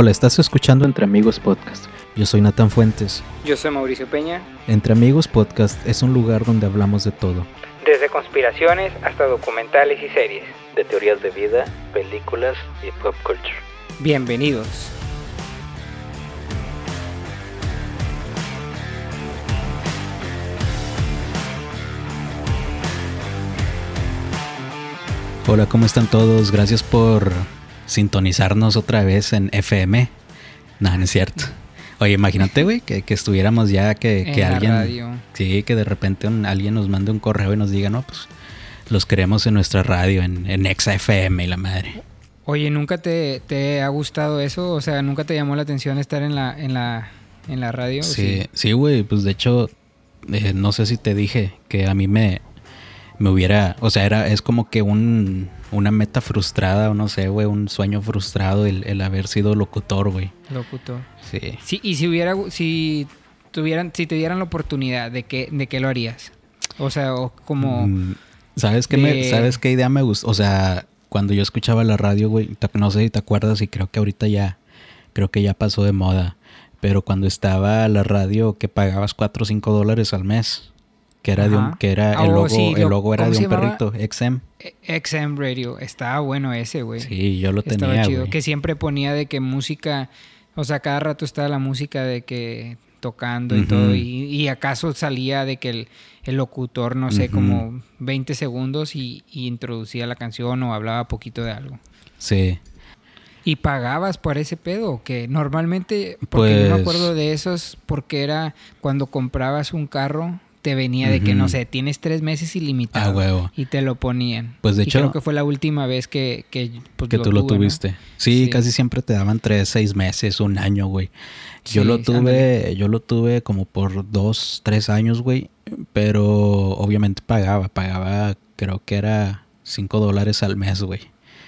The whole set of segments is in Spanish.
Hola, estás escuchando Entre Amigos Podcast. Yo soy Nathan Fuentes. Yo soy Mauricio Peña. Entre Amigos Podcast es un lugar donde hablamos de todo. Desde conspiraciones hasta documentales y series. De teorías de vida, películas y pop culture. Bienvenidos. Hola, ¿cómo están todos? Gracias por sintonizarnos otra vez en FM. No, no es cierto. Oye, imagínate, güey, que, estuviéramos ya, que, que alguien. Sí, que de repente alguien nos mande un correo y nos diga, no, pues los queremos en nuestra radio, en, en Exa FM y la madre. Oye, ¿nunca te, ha gustado eso? O sea, ¿nunca te llamó la atención estar en la, en la, en la radio? Sí, sí, güey, pues de hecho, eh, no sé si te dije que a mí me, me hubiera, o sea, era, es como que un, una meta frustrada, o no sé, güey, un sueño frustrado el, haber sido locutor, güey. Locutor. Sí. sí. Y si hubiera, si tuvieran, si te dieran la oportunidad, ¿de qué, de qué lo harías? O sea, o como... Mm, ¿Sabes qué, me, ¿Sabes qué idea me gustó? O sea, cuando yo escuchaba la radio, güey, no sé si te acuerdas y creo que ahorita ya, creo que ya pasó de moda. Pero cuando estaba la radio que pagabas 4 o 5 dólares al mes que era de un, que era el oh, logo, el logo era de un perrito, XM. E, XM Radio, estaba bueno ese, güey. Sí, yo lo tenía. Estaba chido. Que siempre ponía de que música, o sea, cada rato estaba la música de que tocando y todo. Y, acaso salía de que el, locutor, no sé, como 20 segundos y, introducía la canción o hablaba poquito de algo. Sí. ¿Y pagabas por ese pedo? Que normalmente, porque yo me pues acuerdo de esos, porque era cuando comprabas un carro, te venía de que, no sé, tienes tres meses ilimitado. Ah, huevo. Y te lo ponían. Pues de hecho. Creo que fue la última vez que. Que, pues, tú lo tuviste. Sí, casi siempre te daban tres, seis meses, un año, güey. Yo lo tuve, yo lo tuve como por dos, tres años, güey. Pero obviamente pagaba, pagaba, creo que era cinco dólares al mes, güey.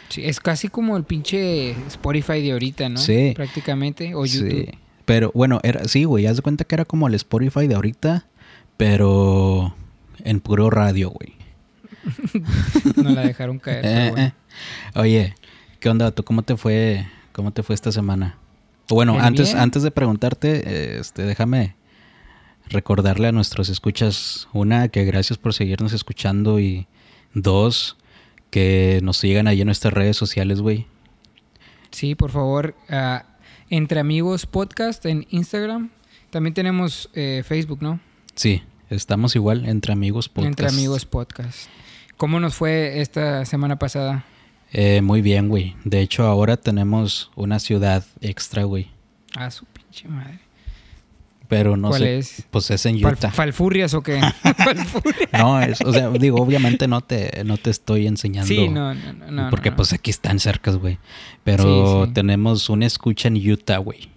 Sí, es casi como el pinche Spotify de ahorita, ¿no? Sí. Prácticamente. O YouTube. Sí. Pero bueno, era, sí, güey, haz de cuenta que era como el Spotify de ahorita pero en puro radio, güey. no la dejaron caer. Eh, eh. Oye, ¿qué onda? ¿Tú cómo te fue? ¿Cómo te fue esta semana? Bueno, antes, antes de preguntarte, este, déjame recordarle a nuestros escuchas, una, que gracias por seguirnos escuchando y dos, que nos sigan ahí en nuestras redes sociales, güey. Sí, por favor, Entre Amigos Podcast en Instagram. También tenemos eh, Facebook, ¿no? Sí. Estamos igual entre amigos podcast. Entre amigos podcast. ¿Cómo nos fue esta semana pasada? Eh, muy bien, güey. De hecho, ahora tenemos una ciudad extra, güey. Ah, su pinche madre. Pero no ¿Cuál sé. es? Pues es en Utah. ¿Falfurrias o qué? no, es, o sea, digo, obviamente no te, no te estoy enseñando. Sí, no, no, no. Porque pues aquí están cercas, güey. Pero tenemos una escucha en Utah, güey.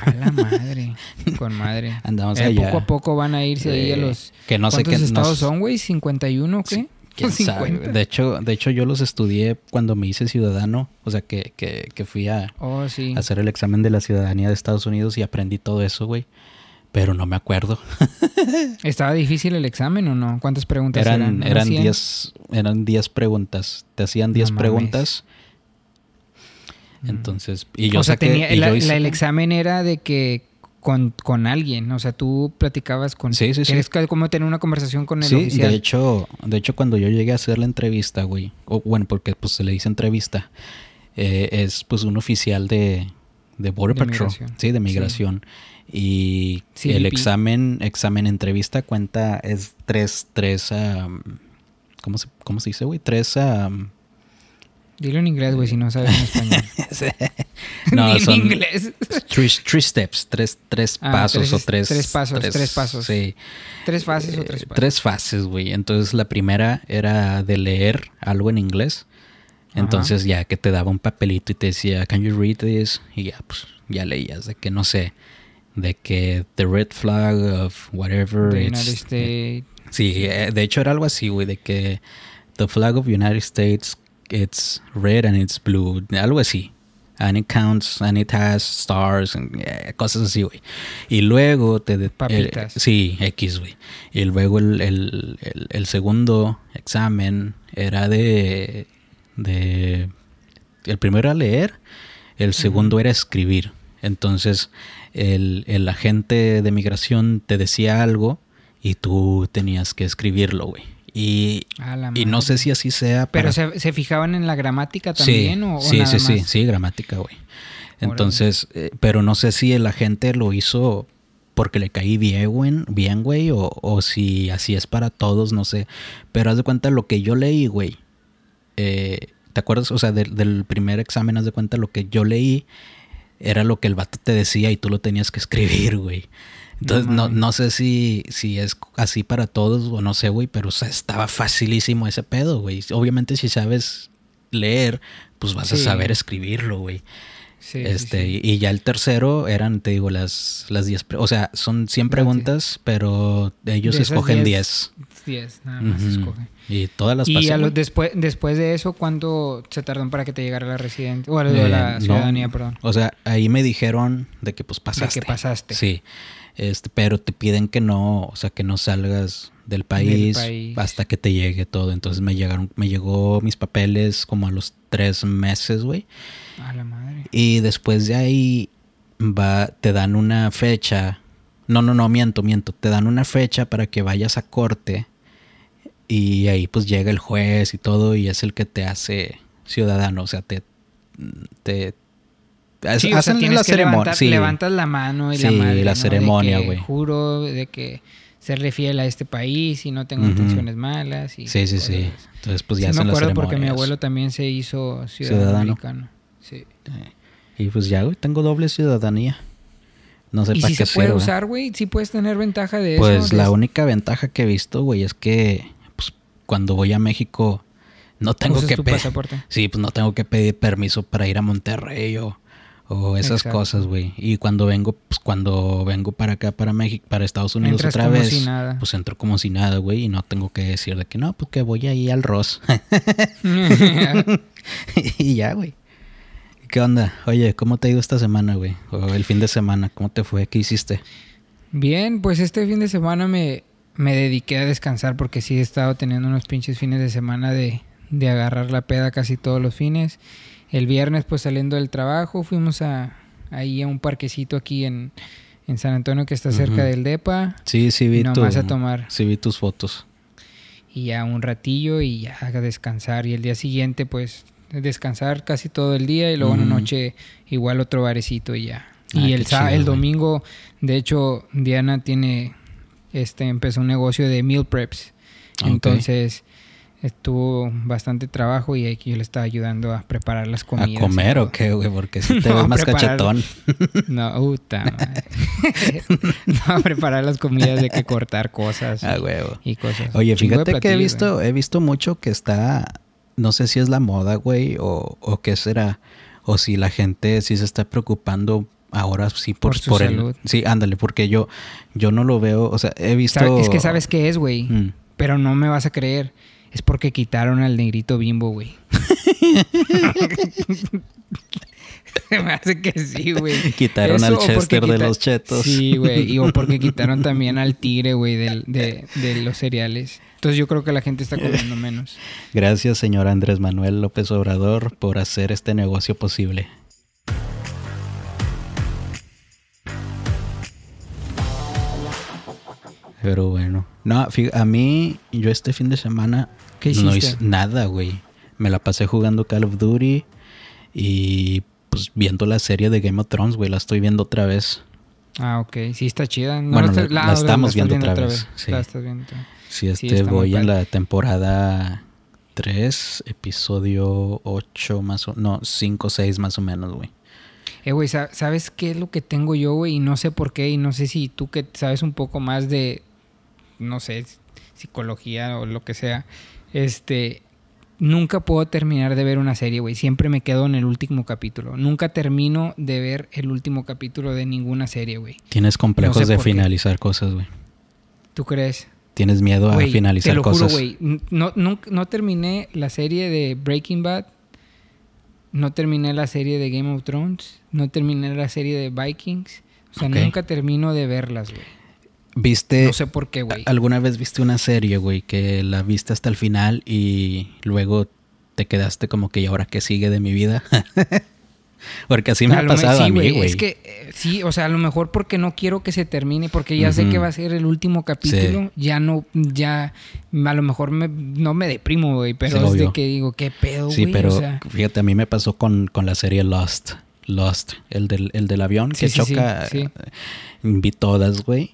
A la madre, con madre. Andamos eh, allá. Poco a poco van a irse ahí a los. Que no sé qué estados son, güey? ¿51 o qué? ¿Quién sabe? De hecho, de hecho, yo los estudié cuando me hice ciudadano. O sea, que, que, que fui a, oh, hacer el examen de la ciudadanía de Estados Unidos y aprendí todo eso, güey. Pero no me acuerdo. ¿Estaba difícil el examen o no? ¿Cuántas preguntas eran? Eran 10 eran diez preguntas. Te hacían 10 preguntas entonces, y yo o sea, tenía, el examen era de que con, con, alguien, o sea, tú platicabas con... Sí, sí, sí. Es como tener una conversación con el sí, de hecho, de hecho cuando yo llegué a hacer la entrevista, güey, o bueno, porque pues se le dice entrevista, eh, es pues un oficial de, de Border Patrol, sí, de migración. Y el examen, examen entrevista cuenta, es tres, tres, ¿cómo, se, ¿cómo se dice, güey? Tres... Dilo en inglés, güey, si no sabes en español. no, son en inglés. Three, steps, tres, tres ah, pasos o tres... Tres pasos, tres, pasos. Sí. Tres fases o tres pasos. Tres fases, güey. Entonces la primera era de leer algo en inglés. Entonces ya que te daba un papelito y te decía, can you read this? Y ya, pues, ya leías de que, no sé, de que the red flag of whatever. The United States. sí, eh, de hecho era algo así, güey, de que the flag of United States it's red and it's blue, algo así. And it counts, and it has stars, and, eh, cosas así, güey. Y luego te... Papitas. sí, X, güey. Y luego el, el, el, segundo examen era de... de el primero era leer, El segundo era escribir. Entonces, el, el, agente de migración te decía algo y tú tenías que escribirlo, güey. Y, y no sé si así sea. ¿Pero se, fijaban en la gramática también? Sí, o, sí, sí, sí, sí, gramática, güey. Entonces, eh, pero no sé si el agente lo hizo porque le caí bien, güey, bien, güey, o, o, si así es para todos, no sé. Pero haz de cuenta lo que yo leí, güey. Eh, ¿Te acuerdas? O sea, del primer examen, haz de cuenta lo que yo leí era lo que el vato te decía y tú lo tenías que escribir, güey. Entonces, no, no, sé si, si es así para todos o no sé, güey, pero estaba facilísimo ese pedo, güey. Obviamente si sabes leer, pues vas a saber escribirlo, güey. Sí, este, Y, ya el tercero eran, te digo, las, las diez, o sea, son 100 preguntas, pero ellos escogen 10. 10, nada más escogen. Y todas las Y después, después de eso, ¿cuánto se tardó para que te llegara la residencia? O la, ciudadanía, perdón. O sea, ahí me dijeron de que pues pasaste. De que pasaste. Sí. Este, pero te piden que no, o sea, que no salgas del país, hasta que te llegue todo. Entonces me llegaron, me llegó mis papeles como a los tres meses, güey. A la madre. Y después de ahí va, te dan una fecha. No, no, no, miento, miento. Te dan una fecha para que vayas a corte. Y ahí pues llega el juez y todo y es el que te hace ciudadano. O sea, te, te, Sí, o sea, tienes que levantar, levantas la mano y la madre, la ceremonia, güey. Juro de que serle fiel a este país y no tengo intenciones malas. Y sí, sí, sí. Entonces, pues ya sí, me acuerdo porque mi abuelo también se hizo ciudadano, americano. Sí. Y pues ya, güey, tengo doble ciudadanía. No sé para si qué se puede usar, güey? ¿Sí puedes tener ventaja de pues eso? Pues la única ventaja que he visto, güey, es que pues, cuando voy a México no tengo que pedir... Sí, pues no tengo que pedir permiso para ir a Monterrey o o esas cosas, güey. Y cuando vengo, pues cuando vengo para acá, para México, para Estados Unidos otra vez, pues entro como si nada, güey, y no tengo que decir de que no, pues que voy ahí al Ross. y ya, güey. ¿Qué onda? Oye, ¿cómo te ha ido esta semana, güey? O el fin de semana, ¿cómo te fue? ¿Qué hiciste? Bien, pues este fin de semana me, me dediqué a descansar porque sí he estado teniendo unos pinches fines de semana de, de agarrar la peda casi todos los fines. El viernes, pues saliendo del trabajo, fuimos a ahí a un parquecito aquí en, en San Antonio que está cerca del DEPA. Sí, sí vi Nomás a tomar. Sí vi tus fotos. Y ya un ratillo y ya a descansar. Y el día siguiente, pues, descansar casi todo el día y luego en la noche igual otro barecito y ya. Ah, y el, el domingo, de hecho, Diana tiene, este, empezó un negocio de meal preps. Entonces estuvo bastante trabajo y aquí yo le estaba ayudando a preparar las comidas. ¿A comer o qué, güey? Porque si te ves más cachetón. No, puta No, a preparar las comidas de que cortar cosas. Ah, huevo. Y cosas. Oye, fíjate que he visto, he visto mucho que está, no sé si es la moda, güey, o, o qué será, o si la gente sí se está preocupando ahora sí por, por, su salud. sí, ándale, porque yo, yo no lo veo, o sea, he visto... Es que sabes qué es, güey, mm. pero no me vas a creer. Es porque quitaron al negrito bimbo, güey. me hace que sí, güey. Quitaron al Chester de los chetos. Sí, güey. Y o porque quitaron también al tigre, güey, de, de, los cereales. Entonces yo creo que la gente está comiendo menos. Gracias, señor Andrés Manuel López Obrador, por hacer este negocio posible. Pero bueno. No, a mí, yo este fin de semana no hice nada, güey. Me la pasé jugando Call of Duty y pues viendo la serie de Game of Thrones, güey. La estoy viendo otra vez. Ah, ok. Sí, está chida. bueno, la, estamos viendo, otra vez. Sí. La estás viendo. Sí, este voy en la temporada 3, episodio 8 más o... No, 5, 6 más o menos, güey. Eh, güey, ¿sabes qué es lo que tengo yo, güey? Y no sé por qué, y no sé si tú que sabes un poco más de, no sé, psicología o lo que sea, este, nunca puedo terminar de ver una serie, güey. Siempre me quedo en el último capítulo. Nunca termino de ver el último capítulo de ninguna serie, güey. Tienes complejos de finalizar cosas, güey. ¿Tú crees? Tienes miedo a finalizar te lo cosas. Güey. No, no, no terminé la serie de Breaking Bad. No terminé la serie de Game of Thrones. No terminé la serie de Vikings. O sea, nunca termino de verlas, güey. ¿Viste? No sé por qué, güey. ¿Alguna vez viste una serie, güey, que la viste hasta el final y luego te quedaste como que, ¿y ahora qué sigue de mi vida? Porque así me ha pasado a mí, güey. Es que, eh, sí, o sea, a lo mejor porque no quiero que se termine, porque ya sé que va a ser el último capítulo, ya no, ya, a lo mejor me, no me deprimo, güey, pero es de que digo, qué pedo, güey. Sí, pero fíjate, a mí me pasó con, con la serie Lost. Lost, el del, el del avión que choca. Vi todas, güey.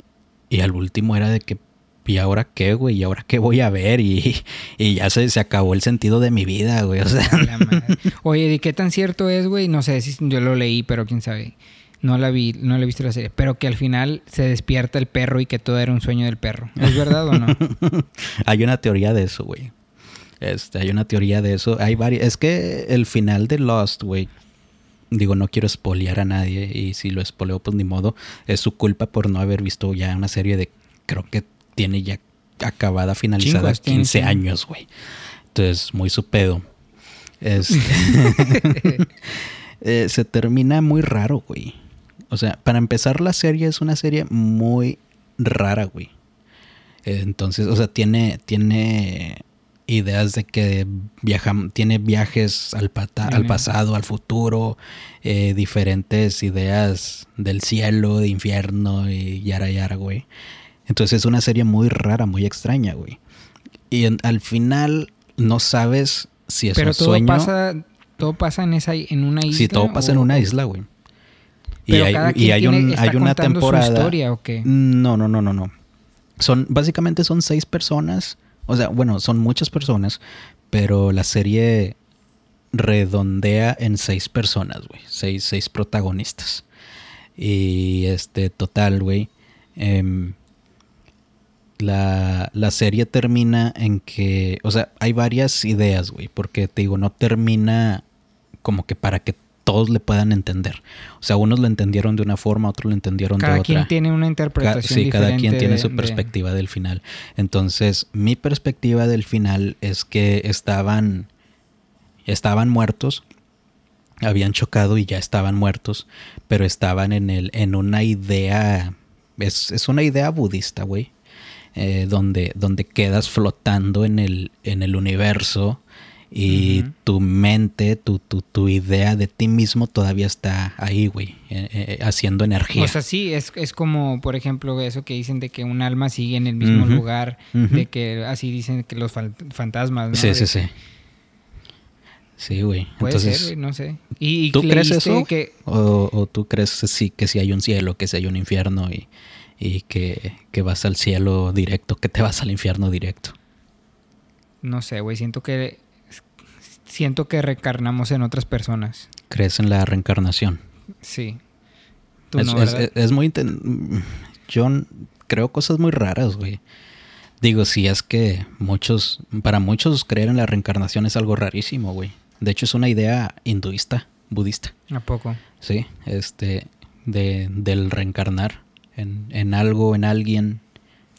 Y al último era de que ¿y ahora qué, güey? ¿Y ahora qué voy a ver? Y, ya se, se, acabó el sentido de mi vida, güey. O sea. Oye, ¿de qué tan cierto es, güey? No sé si yo lo leí, pero quién sabe. No la vi, no la he visto la serie. Pero que al final se despierta el perro y que todo era un sueño del perro. ¿Es verdad o no? hay una teoría de eso, güey. Este, hay una teoría de eso. Hay varias. Es que el final de Lost, güey. Digo, no quiero espolear a nadie. Y si lo espoleo, pues ni modo. Es su culpa por no haber visto ya una serie de creo que tiene ya acabada, finalizada 15 años, güey. Entonces, muy su pedo. Este, eh, se termina muy raro, güey. O sea, para empezar, la serie es una serie muy rara, güey. entonces, o sea, tiene, tiene ideas de que viaja, tiene viajes al, al pasado, al futuro, eh, diferentes ideas del cielo, de infierno y yara yara, güey. Entonces es una serie muy rara, muy extraña, güey. Y al final no sabes si es un sueño. Pero pasa, todo pasa en esa, en una isla. Sí, todo pasa en una isla, güey. Y hay, y hay, un, hay una temporada. Su historia, ¿o qué? No, no, no, no, no. Son, básicamente son seis personas. O sea, bueno, son muchas personas, pero la serie redondea en seis personas, güey. Seis, seis protagonistas. Y este, total, güey. Eh, la, la, serie termina en que, o sea, hay varias ideas, güey, porque te digo, no termina como que para que todos le puedan entender. O sea, unos lo entendieron de una forma, otros lo entendieron de otra. Cada quien tiene una interpretación Sí, cada quien tiene su perspectiva del final. Entonces, mi perspectiva del final es que estaban, estaban muertos, habían chocado y ya estaban muertos, pero estaban en, el, en una idea, es, es una idea budista, güey eh, donde, donde quedas flotando en el, en el universo y tu mente, tu, tu, tu, idea de ti mismo todavía está ahí, güey, eh, eh, haciendo energía. O sea, sí, es, es como, por ejemplo, eso que dicen de que un alma sigue en el mismo lugar, de que así dicen que los fantasmas, ¿no? Sí, sí, sí. Sí, güey. Puede ser, no sé. ¿Y, ¿Tú crees eso? Que... O, ¿O, tú crees sí, que si hay un cielo, que si hay un infierno y y que, vas al cielo directo, que te vas al infierno directo. No sé, güey, siento que siento que reencarnamos en otras personas. ¿Crees en la reencarnación? Sí. es, muy... Yo creo cosas muy raras, güey. Digo, si es que muchos, para muchos creer en la reencarnación es algo rarísimo, güey. De hecho, es una idea hinduista, budista. ¿A poco? Sí, este, de, del reencarnar en, algo, en alguien.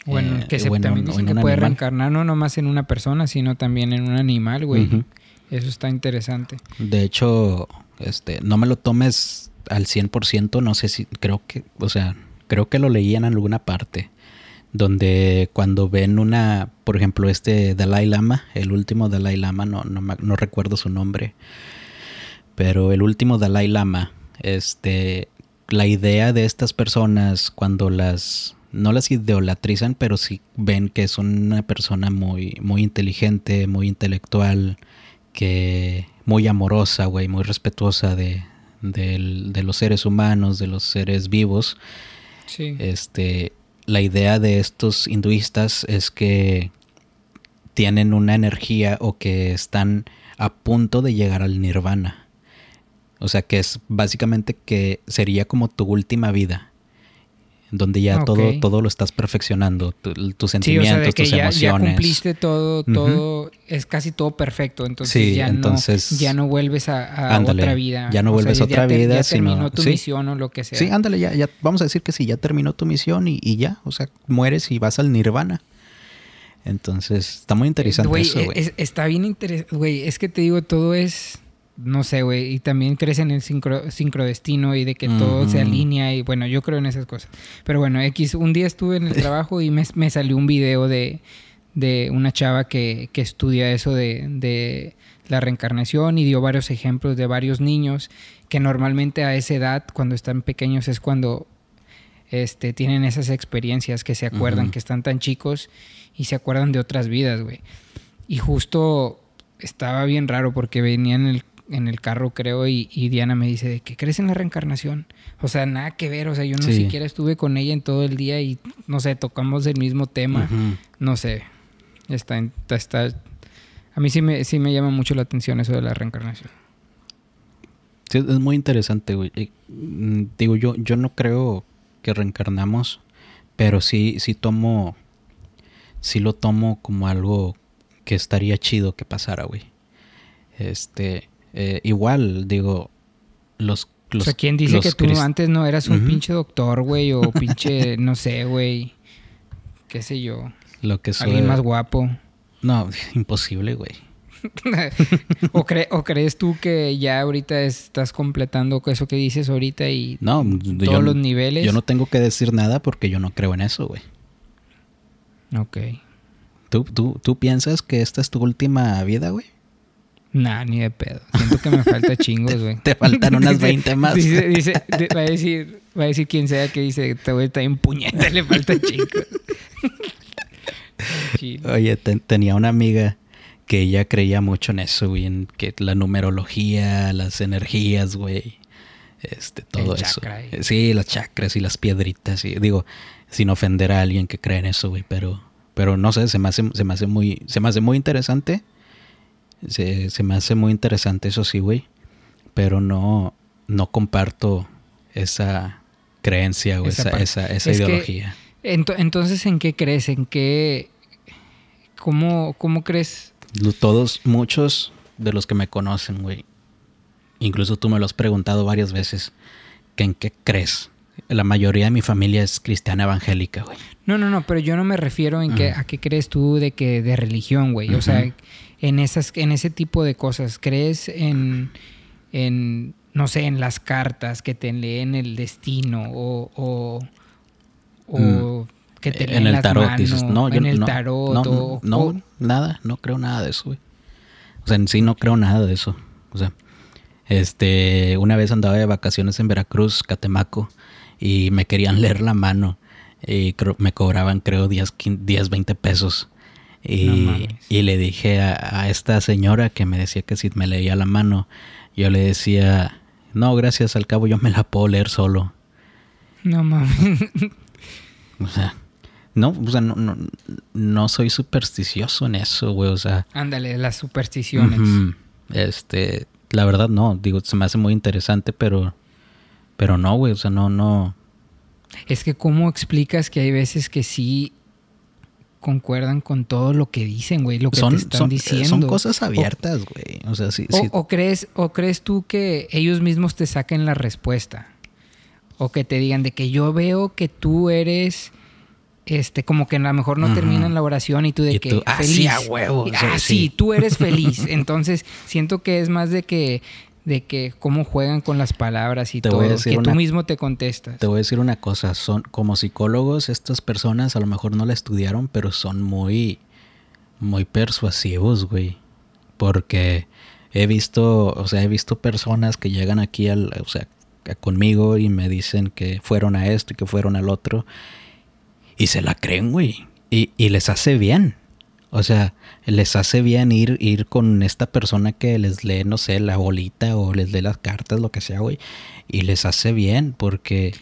Bueno, eh, que se también dicen que puede reencarnar no nomás en una persona, sino también en un animal, güey. Eso está interesante. De hecho, este, no me lo tomes al 100%, no sé si, creo que, o sea, creo que lo leí en alguna parte, donde cuando ven una, por ejemplo, este Dalai Lama, el último Dalai Lama, no, no, no recuerdo su nombre, pero el último Dalai Lama, este, la idea de estas personas cuando las no las idolatrizan, pero sí ven que es una persona muy muy inteligente, muy intelectual, que muy amorosa, güey, muy respetuosa de, de, los seres humanos, de los seres vivos. Sí. Este, la idea de estos hinduistas es que tienen una energía o que están a punto de llegar al nirvana. O sea, que es básicamente que sería como tu última vida. Donde ya todo, todo lo estás perfeccionando. tus sentimientos, tus emociones. Ya cumpliste todo, todo, es casi todo perfecto. Entonces, ya, no, ya no vuelves a, otra vida. Ya no vuelves a otra vida. Ya terminó tu misión o lo que sea. Sí, ándale, ya, ya, vamos a decir que sí, ya terminó tu misión y, ya. O sea, mueres y vas al nirvana. Entonces, está muy interesante eso, güey. está bien interesante, güey. Es que te digo, todo es no sé, güey, y también crees en el sincro, sincrodestino y de que todo se alinea y bueno, yo creo en esas cosas. Pero bueno, X, un día estuve en el trabajo y me, salió un video de, de una chava que, que estudia eso de, de, la reencarnación y dio varios ejemplos de varios niños que normalmente a esa edad, cuando están pequeños, es cuando este, tienen esas experiencias que se acuerdan, que están tan chicos y se acuerdan de otras vidas, güey. Y justo estaba bien raro porque venía en el, en el carro, creo, y, Diana me dice, ¿qué crees en la reencarnación? O sea, nada que ver, o sea, yo no siquiera estuve con ella en todo el día y, no sé, tocamos el mismo tema, no sé, está, está, a mí sí me, sí me llama mucho la atención eso de la reencarnación. Sí, es muy interesante, güey. Mm, digo, yo, yo no creo que reencarnamos, pero sí, sí tomo, sí lo tomo como algo que estaría chido que pasara, güey. Este, eh, igual, digo, los... los o sea, ¿quién dice que tú antes no eras un pinche doctor, güey? O pinche, no sé, güey. Qué sé yo. Lo que Alguien más guapo. No, imposible, güey. ¿O, crees tú que ya ahorita estás completando eso que dices ahorita y no, todos los niveles? Yo no tengo que decir nada porque yo no creo en eso, güey. Ok. ¿Tú, tú, ¿Tú piensas que esta es tu última vida, güey? Nah, ni de pedo. Siento que me falta chingos, güey. Te, faltan unas 20 más. Dice, dice, va, a decir, va a decir quien sea que dice, te voy a estar en puñeta, le falta chingos. Oye, tenía una amiga que ella creía mucho en eso, güey, en que la numerología, las energías, güey, este, todo eso. Sí, las chakras y las piedritas, y digo, sin ofender a alguien que cree en eso, güey, pero, pero no sé, se me hace, se me hace muy, se me hace muy interesante, se, se me hace muy interesante eso sí, güey, pero no, no comparto esa creencia o esa, esa, esa, ideología. entonces, ¿en qué crees? ¿En qué? ¿Cómo, cómo crees todos, muchos de los que me conocen, güey, incluso tú me lo has preguntado varias veces, que en qué crees. La mayoría de mi familia es cristiana evangélica, güey. No, no, no, pero yo no me refiero en que, a qué crees tú de que de religión, güey. O sea, en esas, en ese tipo de cosas. ¿Crees en, en, no sé, en las cartas que te leen el destino o, o, o mm en el tarot dices, no, yo en el no, tarot no, no, nada, no creo nada de eso, güey. O sea, en sí no creo nada de eso. O sea, este, una vez andaba de vacaciones en Veracruz, Catemaco, y me querían leer la mano y me cobraban creo 10, 10 20 pesos. Y, y le dije a, a, esta señora que me decía que si me leía la mano, yo le decía, no, gracias, al cabo yo me la puedo leer solo. No mames. O sea, no, o sea, no, no, no soy supersticioso en eso, güey, o sea. Ándale, las supersticiones. Este, la verdad no, digo, se me hace muy interesante, pero, pero no, güey, o sea, no, no. Es que cómo explicas que hay veces que sí concuerdan con todo lo que dicen, güey, lo que te están diciendo. Son cosas abiertas, güey. O, sea, sí, o, crees, o crees tú que ellos mismos te saquen la respuesta. O que te digan de que yo veo que tú eres este, como que a lo mejor no terminan la oración y tú de que feliz. Ah, huevo. Ah, sí, tú eres feliz. Entonces, siento que es más de que de que cómo juegan con las palabras y todo, que tú mismo te contestas. Te voy a decir una cosa, son como psicólogos estas personas a lo mejor no la estudiaron, pero son muy muy persuasivos, güey. Porque he visto, o sea, he visto personas que llegan aquí al, o sea, conmigo y me dicen que fueron a esto y que fueron al otro y se la creen, güey. Y, y, les hace bien. O sea, les hace bien ir, ir con esta persona que les lee, no sé, la bolita o les lee las cartas, lo que sea, güey. Y les hace bien porque,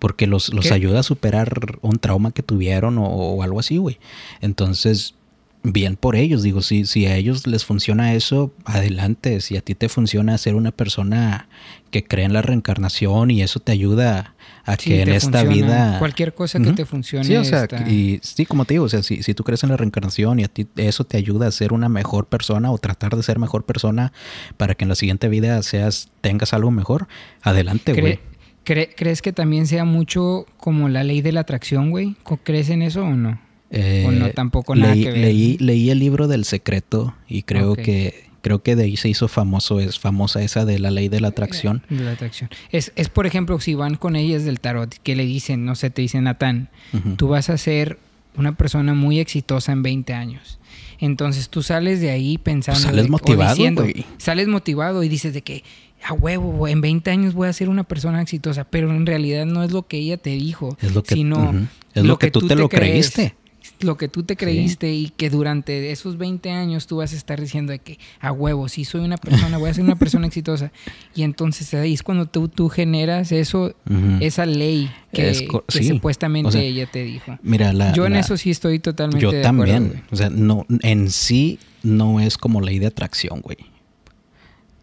porque los, los ayuda a superar un trauma que tuvieron o, o algo así, güey. Entonces, bien por ellos. Digo, si, si a ellos les funciona eso, adelante. Si a ti te funciona ser una persona que cree en la reencarnación y eso te ayuda a que en esta vida... Cualquier cosa que te funcione. Sí, o sea, y sí, como te digo, o sea, si, si, tú crees en la reencarnación y a ti eso te ayuda a ser una mejor persona o tratar de ser mejor persona para que en la siguiente vida seas, tengas algo mejor, adelante, güey. ¿Crees que también sea mucho como la ley de la atracción, güey? ¿Crees en eso o no? O no, eh, tampoco nada leí, que ver. Leí, el libro del secreto y creo que creo que de ahí se hizo famoso, es famosa esa de la ley de la atracción. De la atracción. Es, es por ejemplo, si van con ellas del tarot, que le dicen, no sé, te dicen, Natán, tú vas a ser una persona muy exitosa en 20 años. Entonces tú sales de ahí pensando... Pues sales motivado, güey. Sales motivado y dices de que, a huevo, en 20 años voy a ser una persona exitosa, pero en realidad no es lo que ella te dijo, es lo que, sino es lo, que, tú, te, lo creíste lo que tú te creíste y que durante esos 20 años tú vas a estar diciendo de que a huevo, si soy una persona, voy a ser una persona exitosa. Y entonces ahí es cuando tú, tú generas eso, esa ley que, supuestamente ella te dijo. Mira, la, yo en eso sí estoy totalmente yo también. o sea, no, en sí no es como ley de atracción, güey.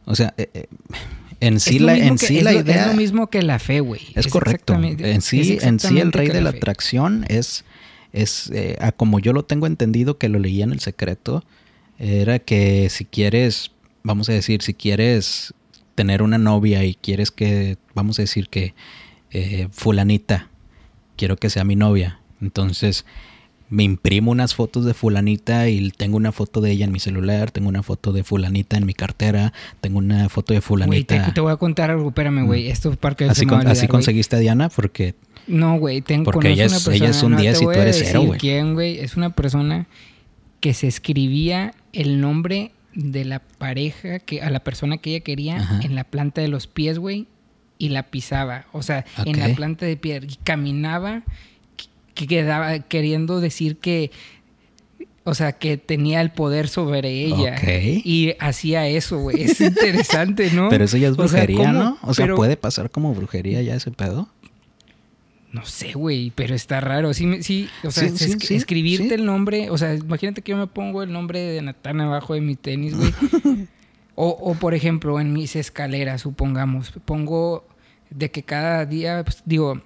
O sea, eh, eh, en sí, la, en sí la idea... Es lo mismo que la fe, güey. Es, correcto. En sí, en sí el rey de la atracción es es, eh, como yo lo tengo entendido, que lo leía en el secreto, era que si quieres, vamos a decir, si quieres tener una novia y quieres que, vamos a decir que eh, fulanita, quiero que sea mi novia, entonces me imprimo unas fotos de fulanita y tengo una foto de ella en mi celular, tengo una foto de fulanita en mi cartera, tengo una foto de fulanita. Güey, te, voy a contar algo, espérame, güey, mm. esto es para que Así, así conseguiste a Diana porque no, güey, tengo Porque ella es, ella es un 10 y tú eres cero, güey. ¿Quién, güey? Es una persona que se escribía el nombre de la pareja, que a la persona que ella quería en la planta de los pies, güey, y la pisaba. O sea, en la planta de pie. Y caminaba, que quedaba queriendo decir que. O sea, que tenía el poder sobre ella. Y hacía eso, güey. Es interesante, ¿no? Pero eso ya es brujería, ¿no? O sea, ¿puede pasar como brujería ya ese pedo? No sé, güey, pero está raro. Sí, sí o sea, escribirte el nombre. O sea, imagínate que yo me pongo el nombre de Natán abajo de mi tenis, güey. o, o, por ejemplo, en mis escaleras, supongamos, pongo de que cada día, pues, digo,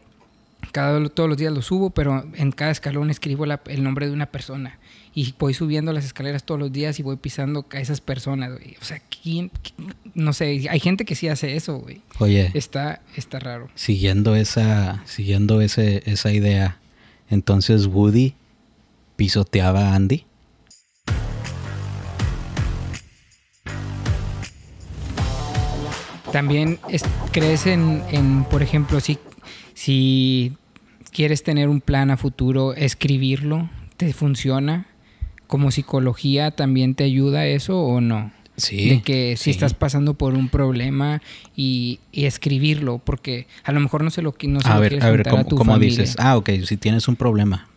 cada, todos los días lo subo, pero en cada escalón escribo el nombre de una persona y voy subiendo las escaleras todos los días y voy pisando a esas personas, güey. O sea, ¿quién, no sé, hay gente que sí hace eso, güey. Oye. Está, está raro. Siguiendo esa, siguiendo ese, esa idea, entonces Woody pisoteaba a Andy. También crees en, en, por ejemplo, si, si quieres tener un plan a futuro, escribirlo, ¿te funciona? Como psicología también te ayuda eso o no? Sí. De que si estás pasando por un problema y, escribirlo, porque a lo mejor no se lo, no se a lo ver, a ver, ¿cómo, dices? Ah, ok, si tienes un problema.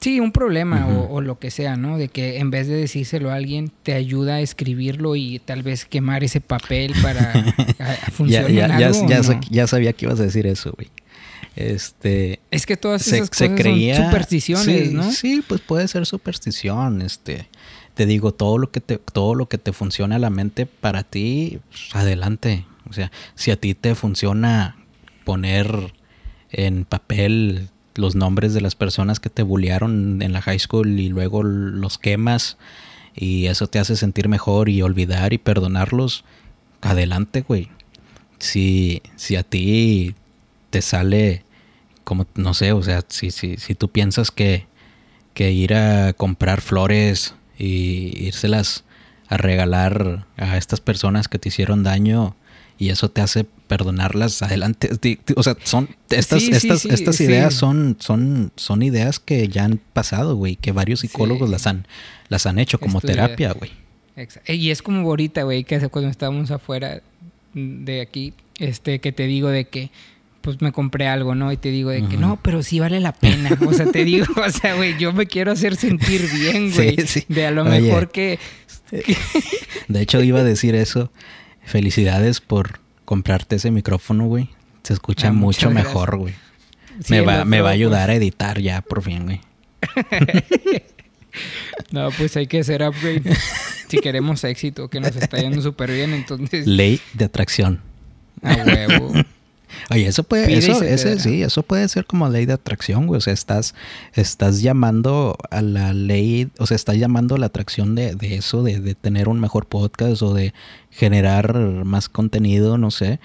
Sí, un problema o, lo que sea, ¿no? De que en vez de decírselo a alguien, te ayuda a escribirlo y tal vez quemar ese papel para funcionar. ya, ya, ya, ya, sabía que ibas a decir eso, güey. Este. Es que todas esas cosas son supersticiones, ¿no? Sí, pues puede ser superstición. Este. Te digo, todo lo que te, todo lo que te funciona a la mente para ti, pues, adelante. O sea, si a ti te funciona poner en papel los nombres de las personas que te bullearon en la high school y luego los quemas y eso te hace sentir mejor y olvidar y perdonarlos, adelante, güey. Si, si a ti te sale como, no sé, o sea, si, si, si tú piensas que, que ir a comprar flores y írselas a regalar a estas personas que te hicieron daño y eso te hace perdonarlas adelante. O sea, son estas, estas, estas ideas son, son, son ideas que ya han pasado, güey, que varios psicólogos las han, las han hecho como terapia, güey. Y es como ahorita, güey, que cuando estábamos afuera de aquí, este, que te digo de que pues me compré algo, ¿no? Y te digo de que no, pero sí vale la pena. O sea, te digo, o sea, güey, yo me quiero hacer sentir bien, güey. De a lo mejor que, De hecho, iba a decir eso. Felicidades por comprarte ese micrófono, güey. Se escucha ah, mucho mejor, güey. me, va, me va a ayudar a editar ya, por fin, güey. no, pues hay que hacer upgrade. si queremos éxito, que nos está yendo súper bien, entonces... Ley de atracción. A huevo. Oye, eso puede, eso, ese, sí, eso puede ser como ley de atracción, güey. O sea, estás, estás llamando a la ley, o sea, estás llamando a la atracción de, de eso, de, de, tener un mejor podcast o de generar más contenido, no sé.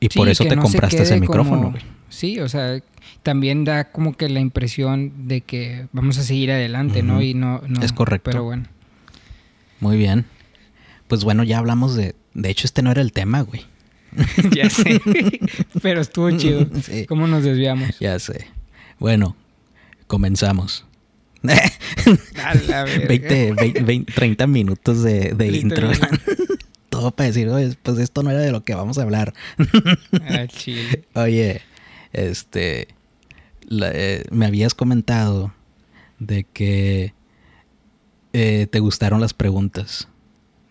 Y por eso te compraste ese micrófono, güey. Sí, o sea, también da como que la impresión de que vamos a seguir adelante, ¿no? Y no, no. Es correcto. Pero bueno. Muy bien. Pues bueno, ya hablamos de. De hecho, este no era el tema, güey. ya sé. Pero estuvo chido. ¿Cómo nos desviamos? Ya sé. Bueno, comenzamos. 20, 20, 30 minutos de, de intro. Todo para decir, pues esto no era de lo que vamos a hablar. ah, Oye, este, eh, me habías comentado de que eh, te gustaron las preguntas.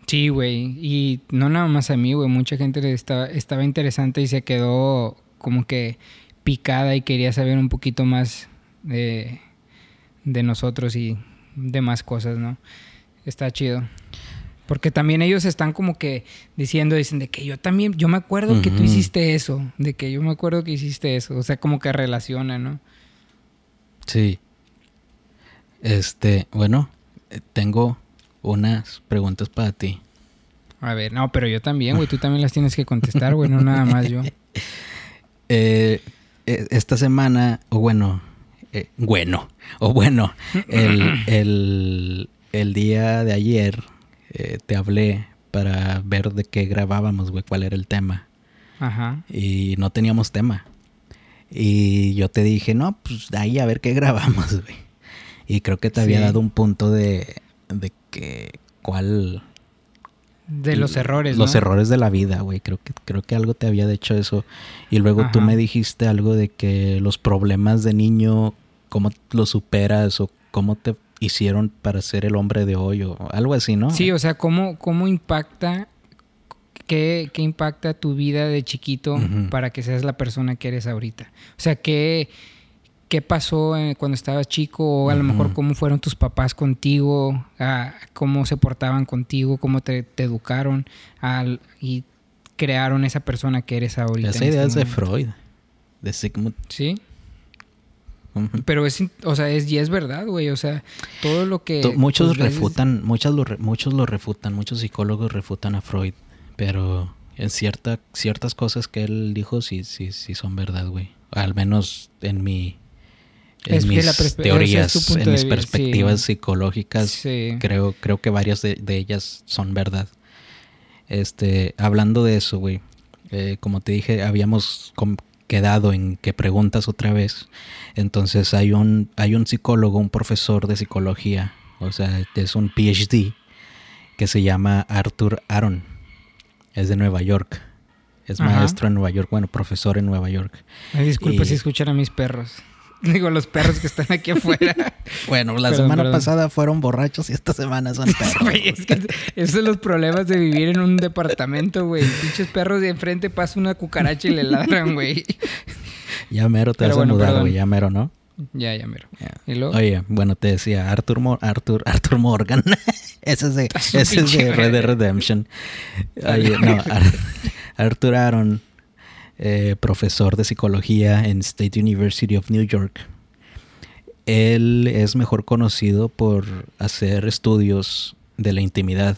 Sí, güey. Y no nada más a mí, güey. Mucha gente estaba, estaba interesante y se quedó como que picada y quería saber un poquito más de, de nosotros y de más cosas, ¿no? Está chido. Porque también ellos están como que diciendo, dicen de que yo también, yo me acuerdo que tú hiciste eso, de que yo me acuerdo que hiciste eso, o sea, como que relaciona, ¿no? Sí. Este, bueno, eh, tengo unas preguntas para ti. A ver, no, pero yo también, güey, tú también las tienes que contestar, güey, no nada más yo. Eh, eh, esta semana, o bueno, bueno, o bueno, el, el día de ayer eh, te hablé para ver de qué grabábamos, güey, cuál era el tema. Ajá. Y no teníamos tema. Y yo te dije, no, pues ahí a ver qué grabamos, güey. Y creo que te había dado un punto de, de que cuál... De los errores, Los errores de la vida, güey. Creo que, creo que algo te había dicho eso. Y luego tú me dijiste algo de que los problemas de niño, cómo los superas o cómo te hicieron para ser el hombre de hoy o algo así, ¿no? Sí, o sea, cómo, cómo impacta, qué, qué impacta tu vida de chiquito para que seas la persona que eres ahorita. O sea, qué, qué pasó eh, cuando estabas chico o a lo mejor cómo fueron tus papás contigo, cómo se portaban contigo, cómo te, educaron y crearon esa persona que eres ahorita. Esa idea este es de Freud, de Sigmund. Sí. Pero es, o sea, es, y es verdad, güey. O sea, todo lo que. muchos refutan, muchos lo, muchos lo refutan, muchos psicólogos refutan a Freud. Pero en cierta, ciertas cosas que él dijo sí, sí, sí son verdad, güey. Al menos en mi. En mis teorías, en mis perspectivas psicológicas, creo, creo que varias de, ellas son verdad. Este, hablando de eso, güey. Eh, como te dije, habíamos quedado en que preguntas otra vez. Entonces hay un, hay un psicólogo, un profesor de psicología, o sea, es un PhD, que se llama Arthur Aaron. Es de Nueva York. Es maestro en Nueva York, bueno, profesor en Nueva York. disculpe si escuchan a mis perros. Digo, los perros que están aquí afuera. bueno, la semana pasada fueron borrachos y esta semana son perros. es que esos son los problemas de vivir en un departamento, güey. Pinches perros de enfrente pasa una cucaracha y le ladran, güey. Ya mero te vas a mudar, güey. Ya mero, ¿no? Ya, ya mero. Oye, bueno, te decía Arthur, Arthur, Arthur Morgan. ese es de, ese es de Red Dead Redemption. Oye, no, Arthur Aaron eh, profesor de psicología en State University of New York. Él es mejor conocido por hacer estudios de la intimidad,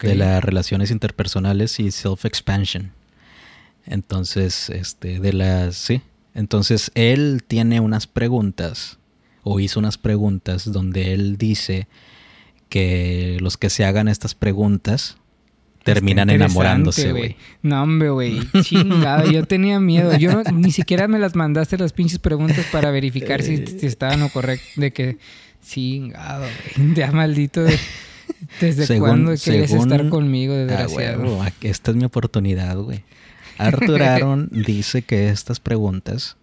de las relaciones interpersonales y self-expansion. Entonces, este, de las, sí. Entonces, él tiene unas preguntas, o hizo unas preguntas, donde él dice que los que se hagan estas preguntas terminan enamorándose, güey. No, hombre, güey. Chingada. Yo tenía miedo. Yo ni siquiera me las mandaste las pinches preguntas para verificar si, estaban o correcto. De que, chingado, güey. Ya maldito. ¿Desde cuándo quieres estar conmigo, ah, desgraciado? Ah, esta es mi oportunidad, güey. Arthur Aaron dice que estas preguntas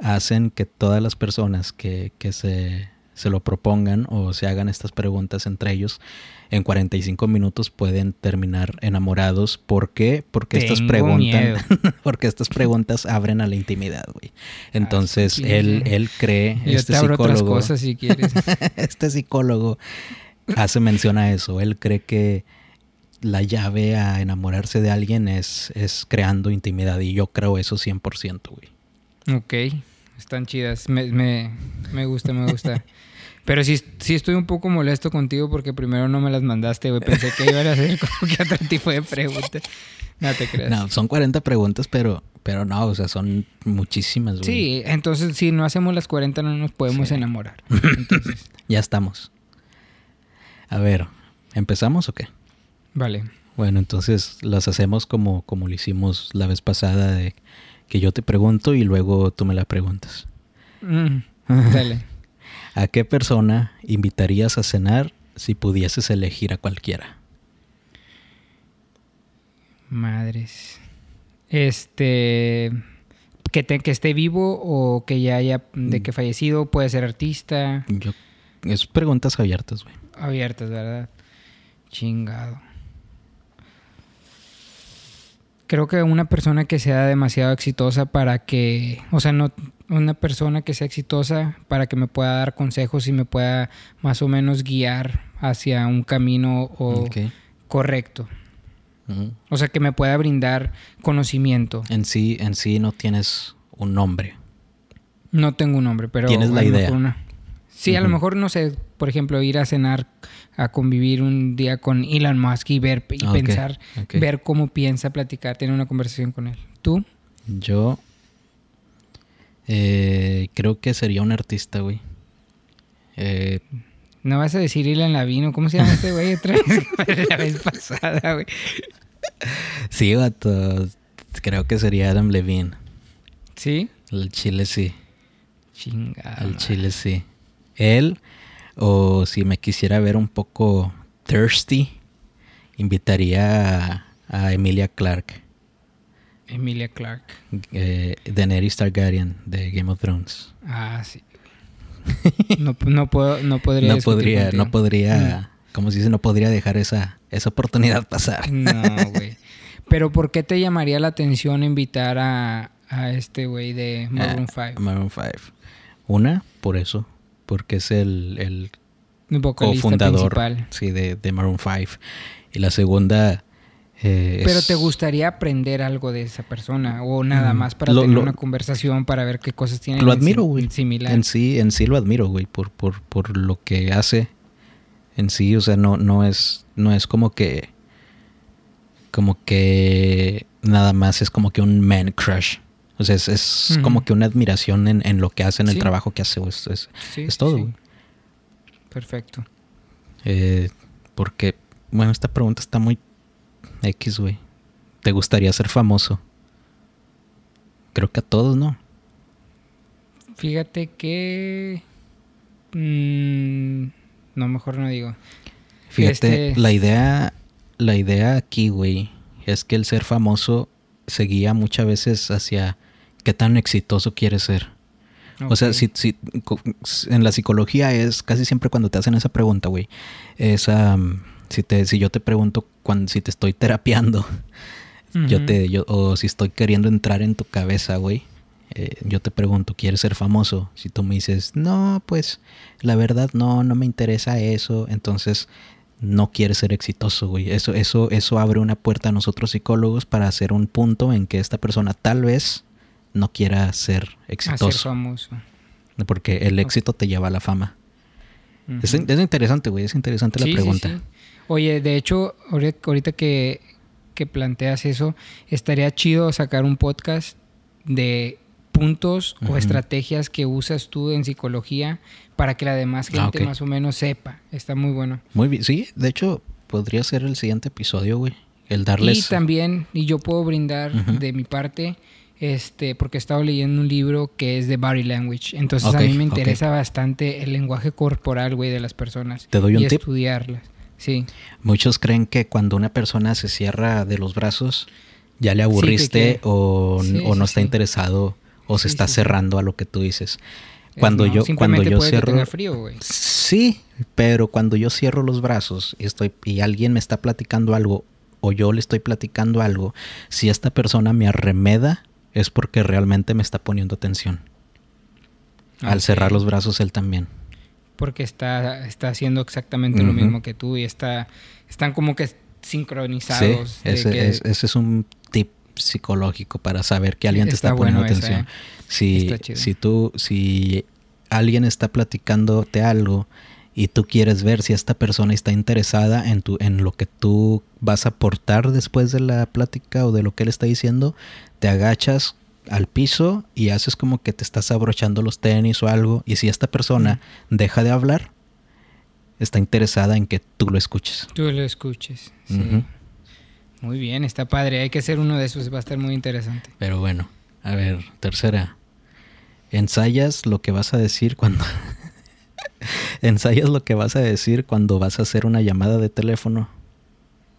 hacen que todas las personas que, que se, se lo propongan o se hagan estas preguntas entre ellos en 45 minutos pueden terminar enamorados. ¿Por qué? Porque estas preguntas, porque estas preguntas abren a la intimidad, güey. Entonces él, él cree, este psicólogo, si quieres. este psicólogo hace mención a eso. Él cree que la llave a enamorarse de alguien es, es creando intimidad y yo creo eso 100%, güey. Ok, están chidas. Me, me, me gusta, me gusta. Pero sí, sí estoy un poco molesto contigo porque primero no me las mandaste, güey. Pensé que iban a hacer como que otro tipo de preguntas. No te creas. No, son 40 preguntas, pero, pero no, o sea, son muchísimas, güey. Sí, entonces si no hacemos las 40 no nos podemos enamorar. Entonces. ya estamos. A ver, ¿empezamos o qué? Vale. Bueno, entonces las hacemos como, como lo hicimos la vez pasada, de que yo te pregunto y luego tú me la preguntas. Mm, dale. ¿A qué persona invitarías a cenar si pudieses elegir a cualquiera? Madres. Este. Que, que esté vivo o que ya haya. de mm. que fallecido, puede ser artista. Yo. Es preguntas abiertas, güey. Abiertas, ¿verdad? Chingado. Creo que una persona que sea demasiado exitosa para que. O sea, no. Una persona que sea exitosa para que me pueda dar consejos y me pueda más o menos guiar hacia un camino correcto. O sea, que me pueda brindar conocimiento. En sí, en sí no tienes un nombre. No tengo un nombre, pero... Tienes la idea. Sí, a lo mejor, no sé, por ejemplo, ir a cenar, a convivir un día con Elon Musk y ver y pensar, ver cómo piensa, platicar, tener una conversación con él. ¿Tú? Yo eh, creo que sería un artista, güey. Eh, no vas a decir Ilan Lavino, ¿cómo se llama este güey otra vez? la vez pasada, güey. Sí, vato. Creo que sería Adam Levine. ¿Sí? El chile sí. Chingada. El chile sí. Él, o si me quisiera ver un poco thirsty, invitaría a, Emilia Clark. Emilia Clark. Eh, Daenerys Targaryen de Game of Thrones. Ah, sí. No, no, puedo, no podría. no podría, no podría, mm. como se dice, no podría dejar esa, esa oportunidad pasar. No, güey. Pero ¿por qué te llamaría la atención invitar a, a este güey de Maroon 5? Maroon 5. Una, por eso. Porque es el, el cofundador sí, de, de Maroon 5. Y la segunda, eh, Pero te gustaría aprender algo de esa persona o nada mm, más para tener una conversación para ver qué cosas tiene Lo admiro, güey. Similar. En sí, en sí lo admiro, güey, por, por, por lo que hace. En sí, o sea, no, no es, no es como que, como que nada más es como que un man crush. O sea, es, como que una admiración en, lo que hace, en el trabajo que hace. Es, es, todo, güey. Perfecto. Eh, porque, bueno, esta pregunta está muy X, güey. ¿Te gustaría ser famoso? Creo que a todos, ¿no? Fíjate que... Mm, no, mejor no digo. Fíjate, este la idea, la idea aquí, güey, es que el ser famoso se guía muchas veces hacia qué tan exitoso quieres ser. O sea, si, si, en la psicología es casi siempre cuando te hacen esa pregunta, güey, es... Si, te, si yo te pregunto cuando, si te estoy terapiando, yo te, yo, o si estoy queriendo entrar en tu cabeza, güey, eh, yo te pregunto, ¿quieres ser famoso? Si tú me dices, no, pues la verdad no, no me interesa eso, entonces no quieres ser exitoso, güey. Eso, eso, eso abre una puerta a nosotros psicólogos para hacer un punto en que esta persona tal vez no quiera ser exitoso. ser famoso. Porque el éxito te lleva a la fama. es, interesante, güey, es interesante la pregunta. Oye, de hecho, ahorita que, planteas eso, estaría chido sacar un podcast de puntos o estrategias que usas tú en psicología para que la demás ah, gente más o menos sepa. Está muy bueno. Muy bien, sí, de hecho podría ser el siguiente episodio, güey. El darles... Y también, y yo puedo brindar de mi parte, este, porque he estado leyendo un libro que es de body language. Entonces a mí me interesa bastante el lenguaje corporal, güey, de las personas. Te doy un y tip. estudiarlas. Sí. Muchos creen que cuando una persona se cierra de los brazos, ya le aburriste o, no está interesado o se está cerrando a lo que tú dices. Cuando yo cuando yo cierro frío, Sí, pero cuando yo cierro los brazos y estoy y alguien me está platicando algo o yo le estoy platicando algo, si esta persona me arremeda es porque realmente me está poniendo atención. Al cerrar los brazos él también porque está, está haciendo exactamente lo mismo que tú y está, están como que sincronizados. Sí, ese, es, un tip psicológico para saber que alguien te está, poniendo atención. Si, si tú, si alguien está platicándote algo y tú quieres ver si esta persona está interesada en, tu, en lo que tú vas a aportar después de la plática o de lo que él está diciendo, te agachas al piso y haces como que te estás abrochando los tenis o algo. Y si esta persona deja de hablar, está interesada en que tú lo escuches. Tú lo escuches, sí. Muy bien, está padre. Hay que hacer uno de esos, va a estar muy interesante. Pero bueno, a ver, tercera. Ensayas lo que vas a decir cuando... ¿Ensayas lo que vas a decir cuando vas a hacer una llamada de teléfono?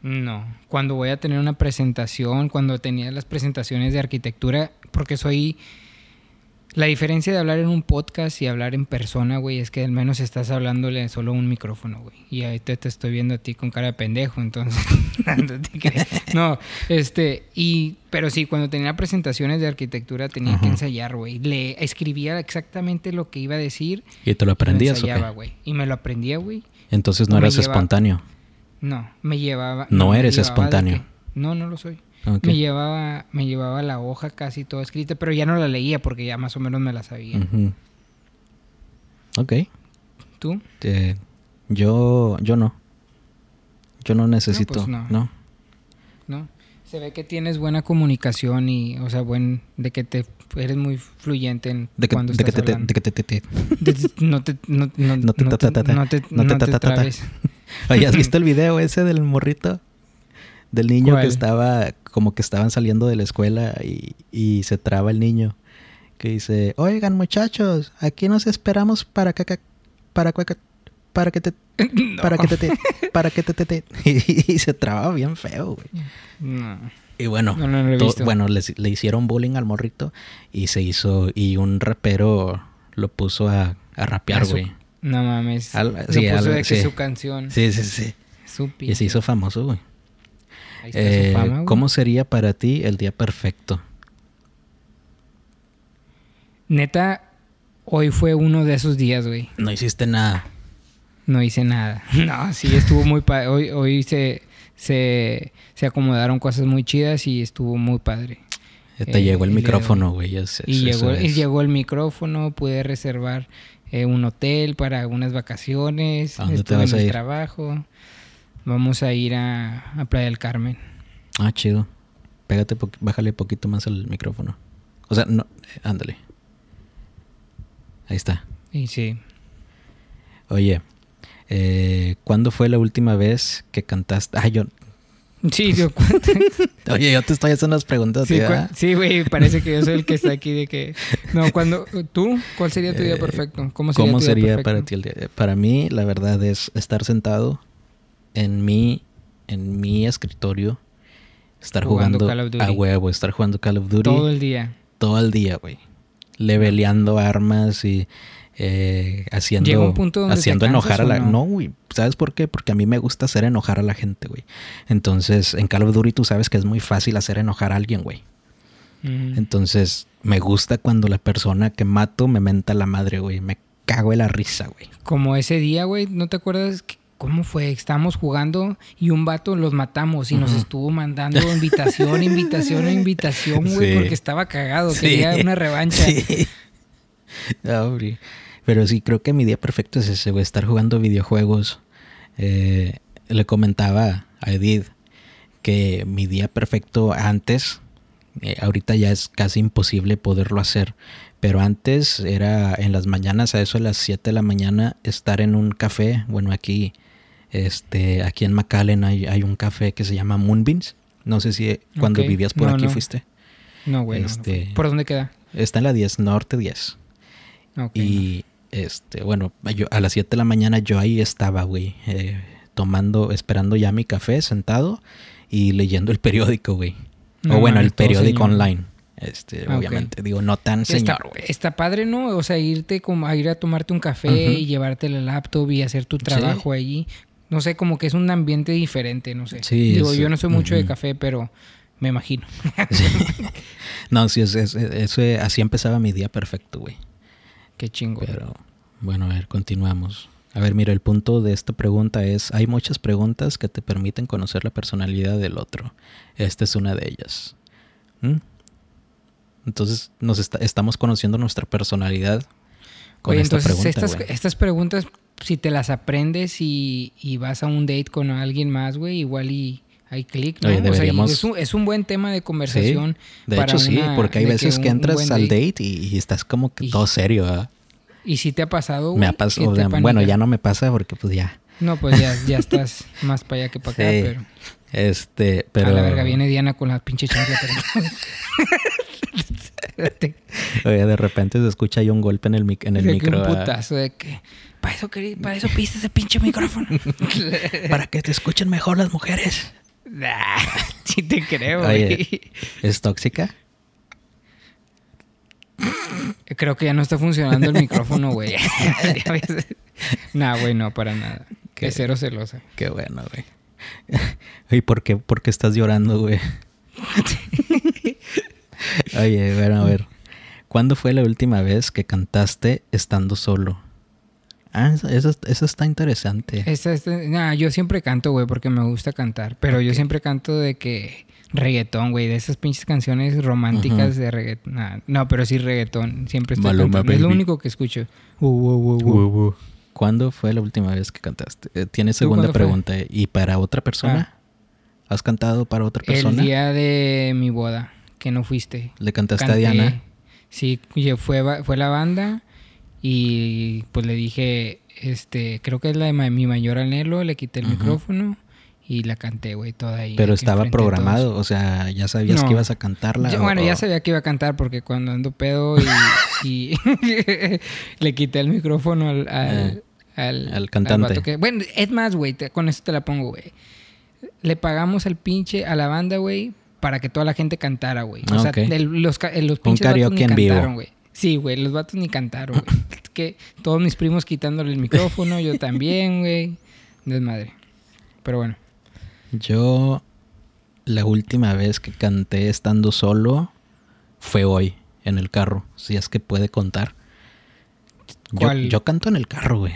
No, cuando voy a tener una presentación, cuando tenía las presentaciones de arquitectura, porque soy la diferencia de hablar en un podcast y hablar en persona, güey, es que al menos estás hablándole solo a un micrófono, güey. Y ahí te, estoy viendo a ti con cara de pendejo, entonces. no, este, y, pero sí, cuando tenía presentaciones de arquitectura tenía que ensayar, güey. Le escribía exactamente lo que iba a decir. ¿Y te lo aprendías güey. Y me lo aprendía, güey. Entonces no eras espontáneo. No, me llevaba. No, eres espontáneo. no, no lo soy. Me llevaba, me llevaba la hoja casi toda escrita, pero ya no la leía porque ya más o menos me la sabía. Ok. ¿Tú? yo, yo no. Yo no necesito. Pues no, no. no. Se ve que tienes buena comunicación y, o sea, buen, de que te eres muy fluyente en de que, cuando de estás que te, hablando. De que te, te, te. no te, no, no, no te, no te, no te, no te, Oye, ¿has visto el video ese del morrito? Del niño que estaba, como que estaban saliendo de la escuela y, y se traba el niño. Que dice, oigan muchachos, aquí nos esperamos para que, para, para que te, para que te, para que te, te, y, se traba bien feo, güey. Y bueno, bueno, le, hicieron bullying al morrito y se hizo, y un rapero lo puso a, a rapear, güey. No mames. Al, lo puso de que su canción. Sí, sí, sí. Y se hizo famoso, güey. Eh, ¿Cómo sería para ti el día perfecto? Neta, hoy fue uno de esos días, güey. No hiciste nada. No hice nada. No, sí, estuvo muy padre. Hoy, hoy se, se, acomodaron cosas muy chidas y estuvo muy padre. te llegó el, micrófono, güey. Y, llegó, y llegó el micrófono, pude reservar eh, un hotel para unas vacaciones. ¿A dónde te vas a ir? trabajo. Vamos a ir a, a Playa del Carmen. Ah, chido. Pégate, bájale un poquito más el micrófono. O sea, no, ándale. Ahí está. Y sí. Oye, eh, ¿cuándo fue la última vez que cantaste? Ah, yo. Sí, yo Oye, yo te estoy haciendo unas preguntas. Sí, güey, parece que yo soy el que está aquí de que. No, cuando. ¿Tú? ¿Cuál sería tu día eh, perfecto? ¿Cómo sería, ¿cómo sería para ti el día? Para mí, la verdad es estar sentado en mi, en mi escritorio, estar jugando, a huevo, estar jugando Call of Duty. Todo el día. Todo el día, güey. Leveleando armas y eh, haciendo, haciendo enojar a la... No, güey. ¿Sabes por qué? Porque a mí me gusta hacer enojar a la gente, güey. Entonces, en Call of Duty tú sabes que es muy fácil hacer enojar a alguien, güey. Entonces, me gusta cuando la persona que mato me menta la madre, güey. Me cago en la risa, güey. Como ese día, güey, ¿no te acuerdas? ¿Cómo fue? Estábamos jugando y un vato los matamos y nos estuvo mandando invitación, invitación, invitación, güey, porque estaba cagado, quería una revancha. Sí. Pero sí, creo que mi día perfecto es ese, güey, estar jugando videojuegos. Eh, le comentaba a Edith que mi día perfecto antes, eh, ahorita ya es casi imposible poderlo hacer, pero antes era en las mañanas, a eso de las 7 de la mañana, estar en un café, bueno, aquí este, aquí en McAllen hay, un café que se llama Moonbeams. No sé si cuando vivías por aquí fuiste. No, güey. Este, ¿Por dónde queda? Está en la 10, Norte 10. y este, bueno, a las 7 de la mañana yo ahí estaba, güey, eh, tomando, esperando ya mi café, sentado y leyendo el periódico, güey. o bueno, el periódico online. Este, obviamente, digo, no tan señor, güey. Está, padre, ¿no? O sea, irte como a ir a tomarte un café y llevarte la laptop y hacer tu trabajo allí. No sé, como que es un ambiente diferente, no sé. Sí, Digo, yo no soy mucho de café, pero me imagino. No, sí, es, eso, así empezaba mi día perfecto, güey. Qué chingo. Pero, bueno, a ver, continuamos. A ver, mira, el punto de esta pregunta es, hay muchas preguntas que te permiten conocer la personalidad del otro. Esta es una de ellas. ¿Mm? Entonces, nos estamos conociendo nuestra personalidad con esta entonces Estas, estas preguntas si te las aprendes y, vas a un date con alguien más, güey, igual y hay clic, ¿no? es, un, buen tema de conversación. De hecho, sí, porque hay veces que, entras al date, y, estás como que todo serio, ¿verdad? ¿Y si te ha pasado, Me ha pasado, bueno, ya no me pasa porque pues ya. No, pues ya, ya estás más para allá que para acá, pero... Este, pero... A la verga, viene Diana con la pinche chancla, Oye, de repente se escucha ahí un golpe en el, en el micro. Un putazo de que para eso, para eso piste ese pinche micrófono. para que te escuchen mejor las mujeres. sí te creo. ¿Es tóxica? Creo que ya no está funcionando el micrófono, güey. nah, güey, no, para nada. Qué, es cero celosa. Qué bueno, güey. ¿Y por qué, por qué estás llorando, güey? Oye, bueno, a ver. ¿Cuándo fue la última vez que cantaste estando solo? Ah, eso, está interesante. yo siempre canto, güey, porque me gusta cantar. Pero yo siempre canto de que reggaetón, güey, de esas pinches canciones románticas de reggaetón. no, pero sí reggaetón. Siempre estoy cantando. Es lo único que escucho. ¿Cuándo fue la última vez que cantaste? Eh, Tiene segunda pregunta. ¿Y para otra persona? Ah. ¿Has cantado para otra persona? El día de mi boda, que no fuiste. ¿Le cantaste a Diana? Sí, fue, fue la banda y pues le dije, este, creo que es la de mi mayor anhelo, le quité el micrófono y la canté, güey, toda ahí. Pero estaba programado, o sea, ya sabías que ibas a cantarla. bueno, ya sabía que iba a cantar porque cuando ando pedo y, le quité el micrófono al, al, eh, al, cantante. bueno, es más, güey, con eso te la pongo, güey. Le pagamos al pinche, a la banda, güey, para que toda la gente cantara, güey. O sea, los, los pinches vatos ni cantaron, güey. Sí, güey, los vatos ni cantaron, güey. que todos mis primos quitándole el micrófono, yo también, güey. Desmadre. Pero bueno. Yo la última vez que canté estando solo fue hoy, en el carro, si es que puede contar. ¿Cuál? Yo, canto en el carro, güey.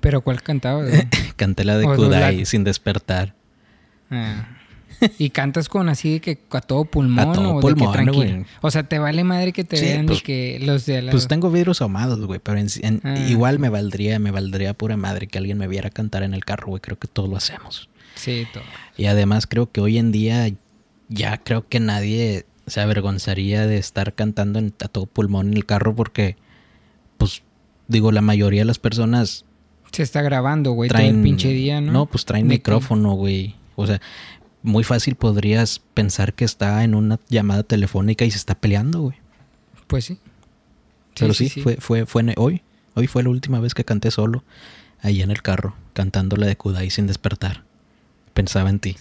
¿Pero cuál cantaba? Canté la de Kudai, sin despertar. Ah. Y cantas con así de que a todo pulmón a todo o pulmón, de que tranquilo. O sea, te vale madre que te vean pues, que los de Pues tengo vidrios ahumados, güey, pero ah. igual me valdría, me valdría pura madre que alguien me viera cantar en el carro, güey. Creo que todos lo hacemos. Sí, todo. Y además creo que hoy en día ya creo que nadie se avergonzaría de estar cantando a todo pulmón en el carro porque, pues, digo, la mayoría de las personas... Se está grabando, güey, todo el pinche día, ¿no? No, pues traen micrófono, güey. O sea, muy fácil podrías pensar que está en una llamada telefónica y se está peleando, güey. Pues sí. Pero sí, Fue, fue, fue hoy. Hoy fue la última vez que canté solo, ahí en el carro, cantando la de Kudai sin despertar. Pensaba en ti.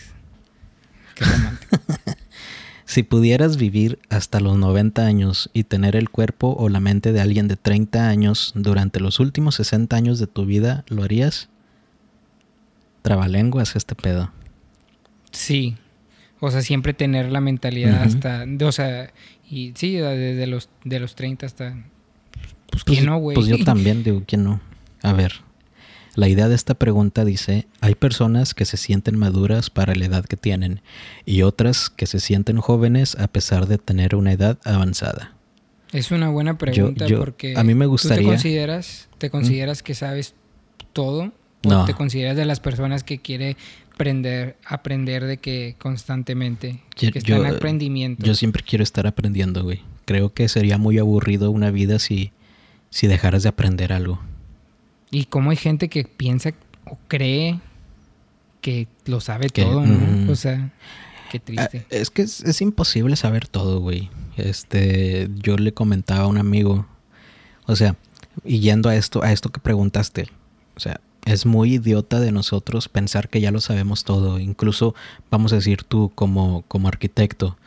Qué romántico. si pudieras vivir hasta los 90 años y tener el cuerpo o la mente de alguien de 30 años durante los últimos 60 años de tu vida, ¿lo harías? Trabalenguas este pedo. Sí. O sea, siempre tener la mentalidad hasta. O sea, y sí, desde los, de los 30 hasta. Pues, ¿quién no, güey? Pues yo también digo, ¿quién no? A ver. La idea de esta pregunta dice, hay personas que se sienten maduras para la edad que tienen y otras que se sienten jóvenes a pesar de tener una edad avanzada. Es una buena pregunta porque a mí me gustaría, ¿tú te consideras, te consideras que sabes todo o no. te consideras de las personas que quiere aprender, aprender de que constantemente, que está en aprendimiento. Yo siempre quiero estar aprendiendo, güey. Creo que sería muy aburrido una vida si, si dejaras de aprender algo. Y cómo hay gente que piensa o cree que lo sabe todo, ¿no? O sea, qué triste. Ah, es que es, es, imposible saber todo, güey. Este, yo le comentaba a un amigo, o sea, y yendo a esto, a esto que preguntaste, o sea, es muy idiota de nosotros pensar que ya lo sabemos todo. Incluso, vamos a decir tú como, como arquitecto,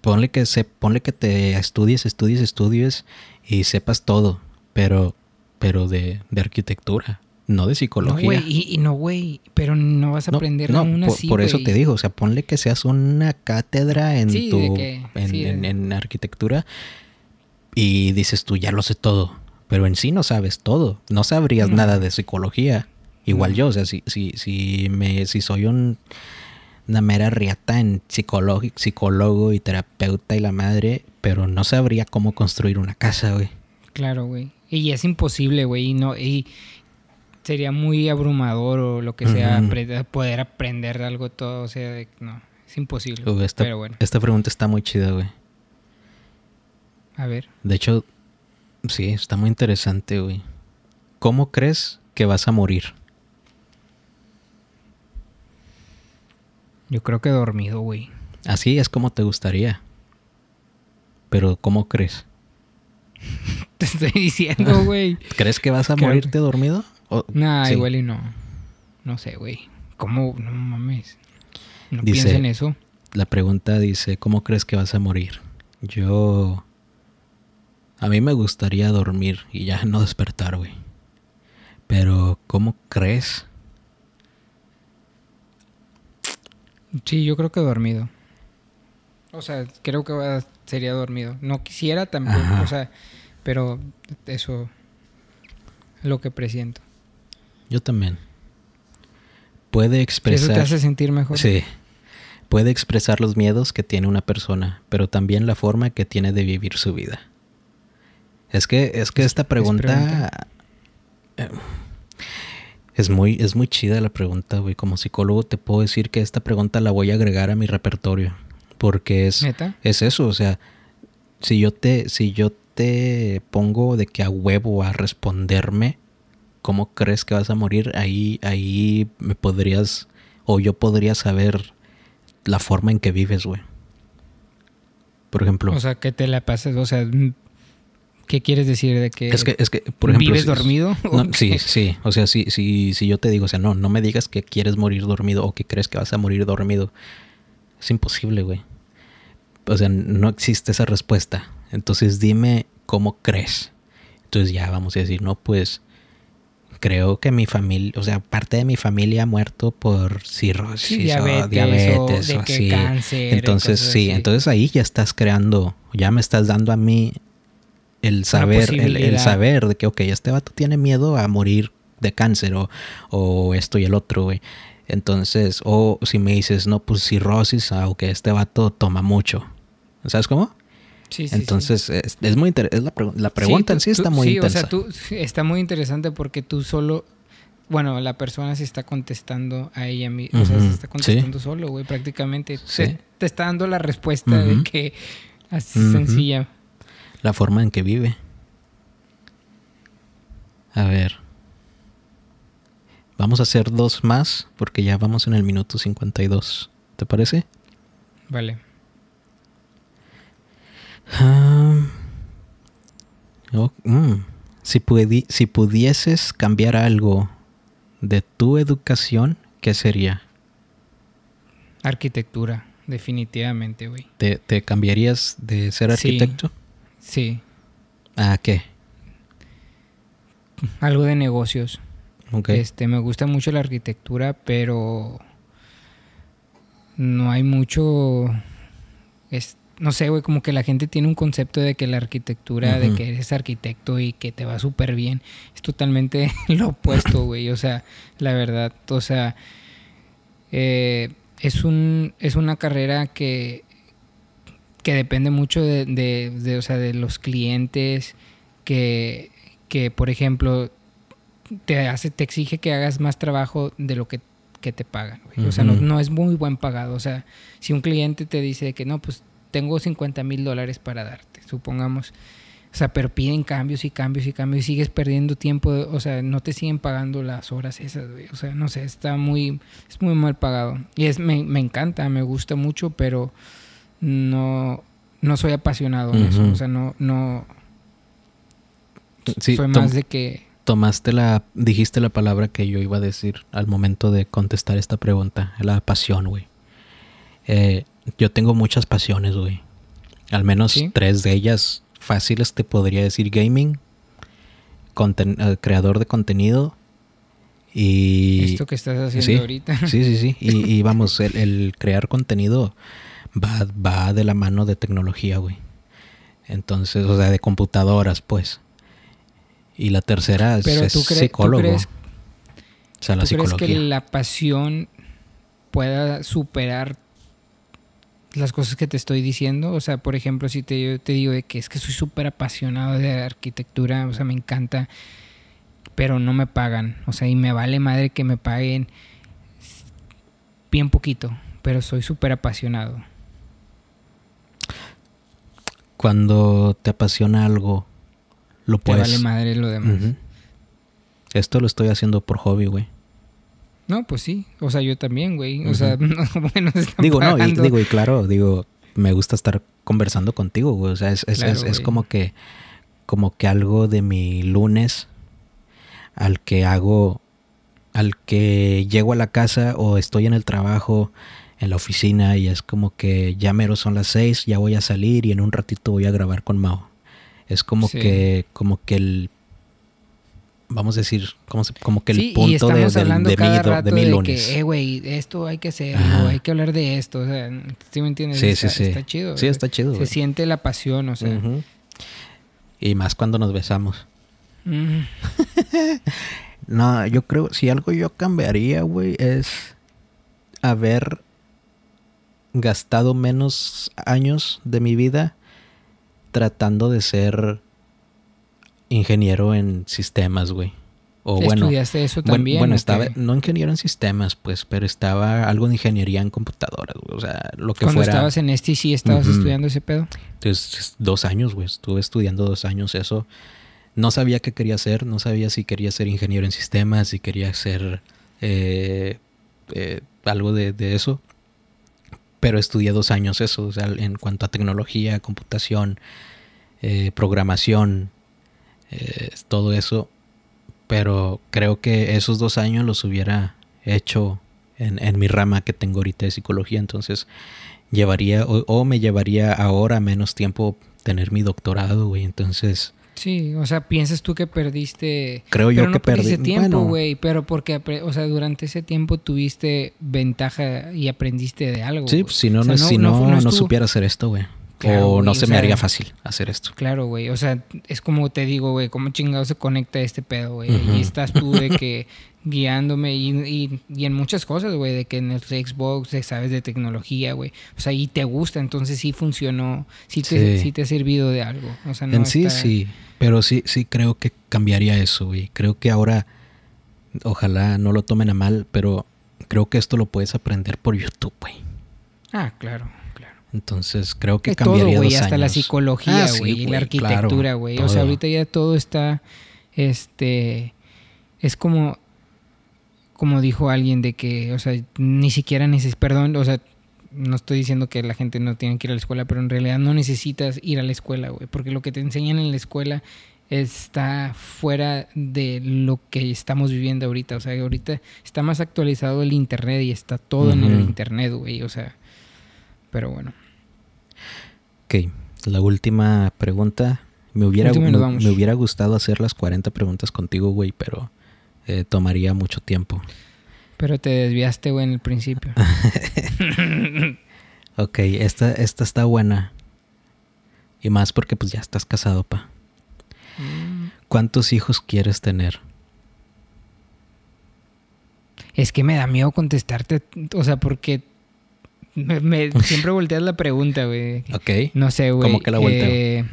ponle que, se, ponle que te estudies, estudies, estudies y sepas todo, pero, pero de, de arquitectura, no de psicología. No, güey, y, no, güey, pero no vas a aprender no, una por, por eso te digo, o sea, ponle que seas una cátedra en tu, en, en arquitectura y dices tú, ya lo sé todo pero en sí no sabes todo, no sabrías nada de psicología. Igual yo, o sea, si, si, si, me, si soy un, una mera riata en psicólogo, psicólogo y terapeuta y la madre, pero no sabría cómo construir una casa, güey. Claro, güey. Y es imposible, güey. Y, no, y sería muy abrumador o lo que sea poder aprender algo todo. O sea, no, es imposible. esta, pero bueno. esta pregunta está muy chida, güey. A ver. De hecho, Sí, está muy interesante, güey. ¿Cómo crees que vas a morir? Yo creo que dormido, güey. Así es como te gustaría. Pero ¿cómo crees? te estoy diciendo, güey. ¿Crees que vas a morirte dormido? nah, igual y no. No sé, güey. ¿Cómo? No mames. No dice, en eso. La pregunta dice, ¿cómo crees que vas a morir? Yo... A mí me gustaría dormir y ya no despertar, güey. Pero, ¿cómo crees? Sí, yo creo que dormido. O sea, creo que sería dormido. No quisiera también, o sea, pero eso es lo que presiento. Yo también. Puede expresar. Eso te hace sentir mejor. Sí. Puede expresar los miedos que tiene una persona, pero también la forma que tiene de vivir su vida. Es que, es que esta pregunta. Eh, es muy, es muy chida la pregunta, güey. Como psicólogo te puedo decir que esta pregunta la voy a agregar a mi repertorio. Porque es, es eso, o sea, si yo te, si yo te pongo de que a huevo a responderme, ¿cómo crees que vas a morir? Ahí, ahí me podrías, o yo podría saber la forma en que vives, güey. Por ejemplo. O sea, que te la pases, o sea, ¿qué quieres decir de que, es que, es que por ejemplo, vives dormido? sí, sí, o sea, si, si, si yo te digo, o sea, no, no me digas que quieres morir dormido o que crees que vas a morir dormido. Es imposible, güey. O sea, no existe esa respuesta. Entonces dime cómo crees. Entonces ya vamos a decir, no, pues creo que mi familia, o sea, parte de mi familia ha muerto por cirrosis diabetes, o diabetes o, así. entonces, sí, entonces ahí ya estás creando, ya me estás dando a mí el saber, el, saber de que, ok, este vato tiene miedo a morir de cáncer o, o esto y el otro, güey. Entonces, o si me dices, no, pues cirrosis, aunque ah, este vato toma mucho. ¿Sabes cómo? Sí, sí, Entonces, Es, muy interesante. La, pregunta en sí está muy interesante. O sea, tú, está muy interesante porque tú solo. Bueno, la persona se está contestando a ella misma. O sea, se está contestando solo, güey, prácticamente. Te, te, está dando la respuesta de que. Así sencilla. La forma en que vive. A ver. Vamos a hacer dos más porque ya vamos en el minuto 52. ¿Te parece? Vale. Mm. si, si pudieses cambiar algo de tu educación, ¿qué sería? Arquitectura, definitivamente, güey. ¿Te, cambiarías de ser arquitecto? Sí. ¿A qué? Algo de negocios. Este, me gusta mucho la arquitectura, pero no hay mucho no sé, güey, como que la gente tiene un concepto de que la arquitectura, de que eres arquitecto y que te va súper bien, es totalmente lo opuesto, güey. O sea, la verdad, o sea, eh, es, un, es una carrera que, que depende mucho de, de, o sea, de los clientes, que, que, por ejemplo, te, hace, te exige que hagas más trabajo de lo que, te pagan, güey. O sea, no, no, es muy buen pagado. O sea, si un cliente te dice que no, pues tengo 50 mil dólares para darte, supongamos. O sea, pero piden cambios y cambios y cambios y sigues perdiendo tiempo. O sea, no te siguen pagando las horas esas, güey. O sea, no sé, está muy, es muy mal pagado. Y es, me, me encanta, me gusta mucho, pero no, no soy apasionado en eso. O sea, no, no. soy más de que. Tomaste la, dijiste la palabra que yo iba a decir al momento de contestar esta pregunta, la pasión, güey. Eh, yo tengo muchas pasiones, güey. Al menos tres de ellas fáciles te podría decir gaming, eh, creador de contenido y... Esto que estás haciendo ahorita. Sí, sí, sí. Y, vamos, el, crear contenido va, va de la mano de tecnología, güey. Entonces, o sea, de computadoras, pues. Y la tercera es, psicólogo. crees, o sea, la ¿tú crees que la pasión pueda superar las cosas que te estoy diciendo. O sea, por ejemplo, si te, yo te digo de que es que soy súper apasionado de arquitectura, o sea, me encanta, pero no me pagan. O sea, y me vale madre que me paguen bien poquito, pero soy súper apasionado. Cuando te apasiona algo, lo puedes... Te vale madre lo demás. Esto lo estoy haciendo por hobby, güey. No, pues sí. O sea, yo también, güey. O sea, bueno, Digo, no, y, digo, y claro, digo, me gusta estar conversando contigo, güey. O sea, es, es, es, como que como que algo de mi lunes al que hago, al que llego a la casa o estoy en el trabajo, en la oficina y es como que ya mero son las seis, ya voy a salir y en un ratito voy a grabar con Mao. Es como que, como que el vamos a decir, como, como que el punto de, de, de, cada de, de que, eh, güey, esto hay que hacer, hay que hablar de esto, o sea, ¿sí me entiendes? Sí, sí, sí. Está chido. Sí, está chido. Se siente la pasión, o sea. Y más cuando nos besamos. no, yo creo, si algo yo cambiaría, güey, es haber gastado menos años de mi vida tratando de ser ingeniero en sistemas, güey. O bueno, ¿Estudiaste eso también? Bueno, estaba, no ingeniero en sistemas, pues, pero estaba algo de ingeniería en computadoras, güey. O sea, lo que Cuando fuera. estabas en este sí estabas estudiando ese pedo? Entonces, dos años, güey. Estuve estudiando dos años eso. No sabía qué quería hacer, no sabía si quería ser ingeniero en sistemas, si quería ser eh, eh, algo de, de, eso. Pero estudié dos años eso, o sea, en cuanto a tecnología, computación, eh, programación, eh, todo eso. Pero creo que esos dos años los hubiera hecho en, en mi rama que tengo ahorita de psicología. Entonces llevaría o, me llevaría ahora menos tiempo tener mi doctorado, güey. Entonces... Sí, o sea, piensas tú que perdiste. Creo yo que perdí tiempo, güey, pero porque, o sea, durante ese tiempo tuviste ventaja y aprendiste de algo. Sí, pues, si no, no, si no, no, no supiera hacer esto, güey o no se me haría fácil hacer esto. Claro, güey. O sea, es como te digo, güey, cómo chingado se conecta este pedo, güey. Y estás tú de que guiándome y, en muchas cosas, güey, de que en el Xbox sabes de tecnología, güey. O sea, y te gusta, entonces sí funcionó, sí te, sí. te ha servido de algo. O sea, no en sí, sí. Pero sí, sí creo que cambiaría eso, güey. Creo que ahora, ojalá no lo tomen a mal, pero creo que esto lo puedes aprender por YouTube, güey. Ah, claro. Entonces creo que cambiaría todo, güey, hasta la psicología, ah, güey, y la arquitectura, güey. o sea, ahorita ya todo está, este, es como, como dijo alguien de que, o sea, ni siquiera necesitas, perdón, o sea, no estoy diciendo que la gente no tiene que ir a la escuela, pero en realidad no necesitas ir a la escuela, güey, porque lo que te enseñan en la escuela está fuera de lo que estamos viviendo ahorita. O sea, ahorita está más actualizado el Internet y está todo en el Internet, güey. O sea, pero bueno. Ok, la última pregunta. Me hubiera, me, hubiera gustado hacer las 40 preguntas contigo, güey, pero eh, tomaría mucho tiempo. Pero te desviaste, güey, en el principio. ok, esta, esta está buena. Y más porque pues ya estás casado, pa. Mm. ¿Cuántos hijos quieres tener? Es que me da miedo contestarte, o sea, porque me, siempre volteas la pregunta, güey. Ok. No sé, güey. ¿Cómo que la volteo? Eh,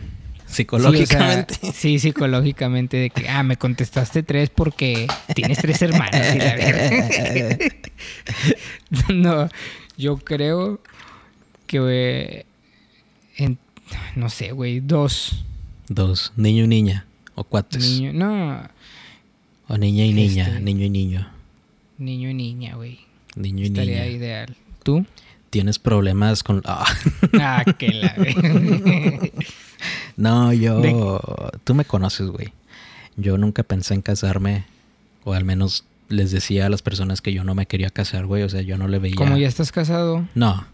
psicológicamente. Sí, psicológicamente, de que, ah, me contestaste tres porque tienes tres hermanos. Y la no, yo creo que, güey, no sé, güey, dos. Dos, niño y niña, o cuates. Niño, no. O niña y niña, este, niño y niño. Niño y niña, güey. Niño y niña. Estaría ideal. ¿Tú? tienes problemas con... Ah, ah que la... no, yo... Tú me conoces, güey. Yo nunca pensé en casarme, o al menos les decía a las personas que yo no me quería casar, güey. O sea, yo no le veía... ¿Cómo ya estás casado? No.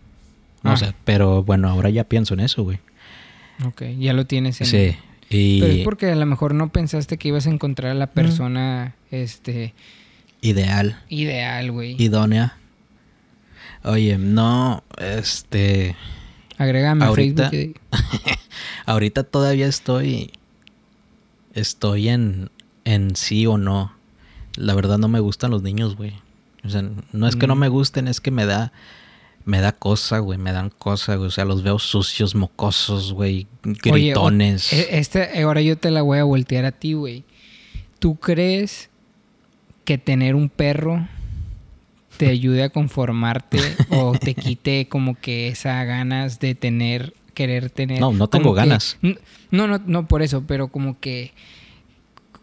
No sé, pero bueno, ahora ya pienso en eso, güey. Ok, ya lo tienes en... Sí. Y... Pero es porque a lo mejor no pensaste que ibas a encontrar a la persona, este... Ideal. Ideal, güey. Idónea. Oye, no, este... Agrégame ahorita, Facebook. ahorita todavía estoy... Estoy en, en sí o no. La verdad no me gustan los niños, güey. O sea, no es que no mm. me gusten, es que me da... Me da cosa, güey, me dan cosa, güey. O sea, los veo sucios, mocosos, güey, gritones. Oye, este, ahora yo te la voy a voltear a ti, güey. ¿Tú crees que tener un perro te ayude a conformarte o te quite como que esa ganas de tener, querer tener. No, no tengo ganas. no, no, no por eso, pero como que,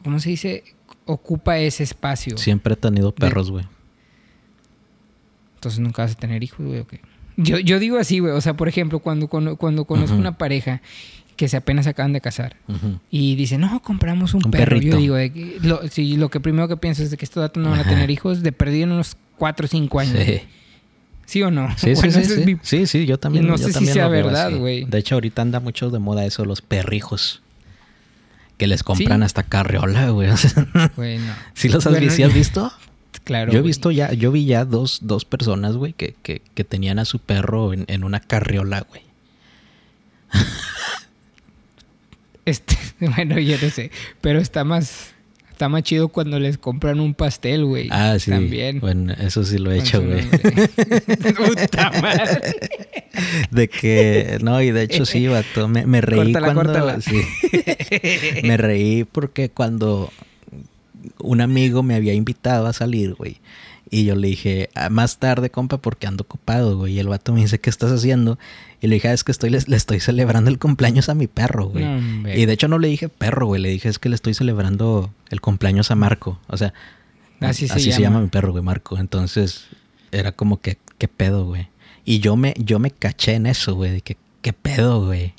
¿cómo se dice? Ocupa ese espacio. Siempre he tenido perros, güey. Entonces nunca vas a tener hijos, güey, Yo, yo digo así, güey. O sea, por ejemplo, cuando, cuando, conozco una pareja que se apenas acaban de casar. Y dice, no, compramos un, perro. Yo digo, lo, si lo que primero que pienso es de que estos datos no van a tener hijos, de perdido en unos 4 o 5 años. Sí. ¿Sí o no? Sí, sí, sí, yo también. no sé si sea verdad, güey. De hecho, ahorita anda mucho de moda eso, los perrijos. Que les compran hasta carriola, güey. bueno. ¿Sí los has, visto? Claro. Yo he visto ya, yo vi ya dos, dos personas, güey, que, que, que tenían a su perro en, en una carriola, güey. Este, bueno, yo no sé, pero está más está más chido cuando les compran un pastel, güey. Ah, sí. También. Bueno, eso sí lo he hecho, güey. Puta madre. De que, no, y de hecho sí, vato. Me, me reí cuando. Sí. me reí porque cuando un amigo me había invitado a salir, güey. Y yo le dije, ah, más tarde, compa, porque ando ocupado, güey. Y el vato me dice, ¿qué estás haciendo? Y le dije, ah, es que estoy, le, estoy celebrando el cumpleaños a mi perro, güey. y de hecho no le dije perro, güey. Le dije, es que le estoy celebrando el cumpleaños a Marco. O sea, así, se, llama. mi perro, güey, Marco. Entonces, era como que, ¿qué pedo, güey? Y yo me, yo me caché en eso, güey, de que, ¿qué pedo, güey?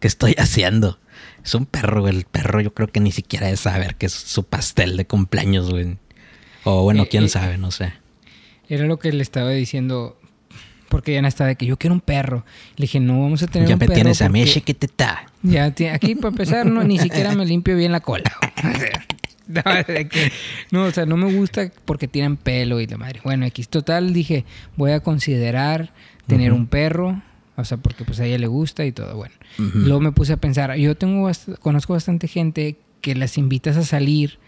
¿Qué estoy haciendo? Es un perro, güey. El perro yo creo que ni siquiera debe saber que es su pastel de cumpleaños, güey. O bueno, eh, quién eh, sabe, no sé. Era lo que le estaba diciendo. Porque ya no estaba de que yo quiero un perro. Le dije, no, vamos a tener un perro. Ya me tienes a mí, está. Ya, aquí para empezar, no, ni siquiera me limpio bien la cola. no, no, o sea, no me gusta porque tienen pelo y la madre. Bueno, X total, dije, voy a considerar tener un perro. O sea, porque pues a ella le gusta y todo, bueno. Luego me puse a pensar, yo tengo, conozco bastante gente que las invitas a salir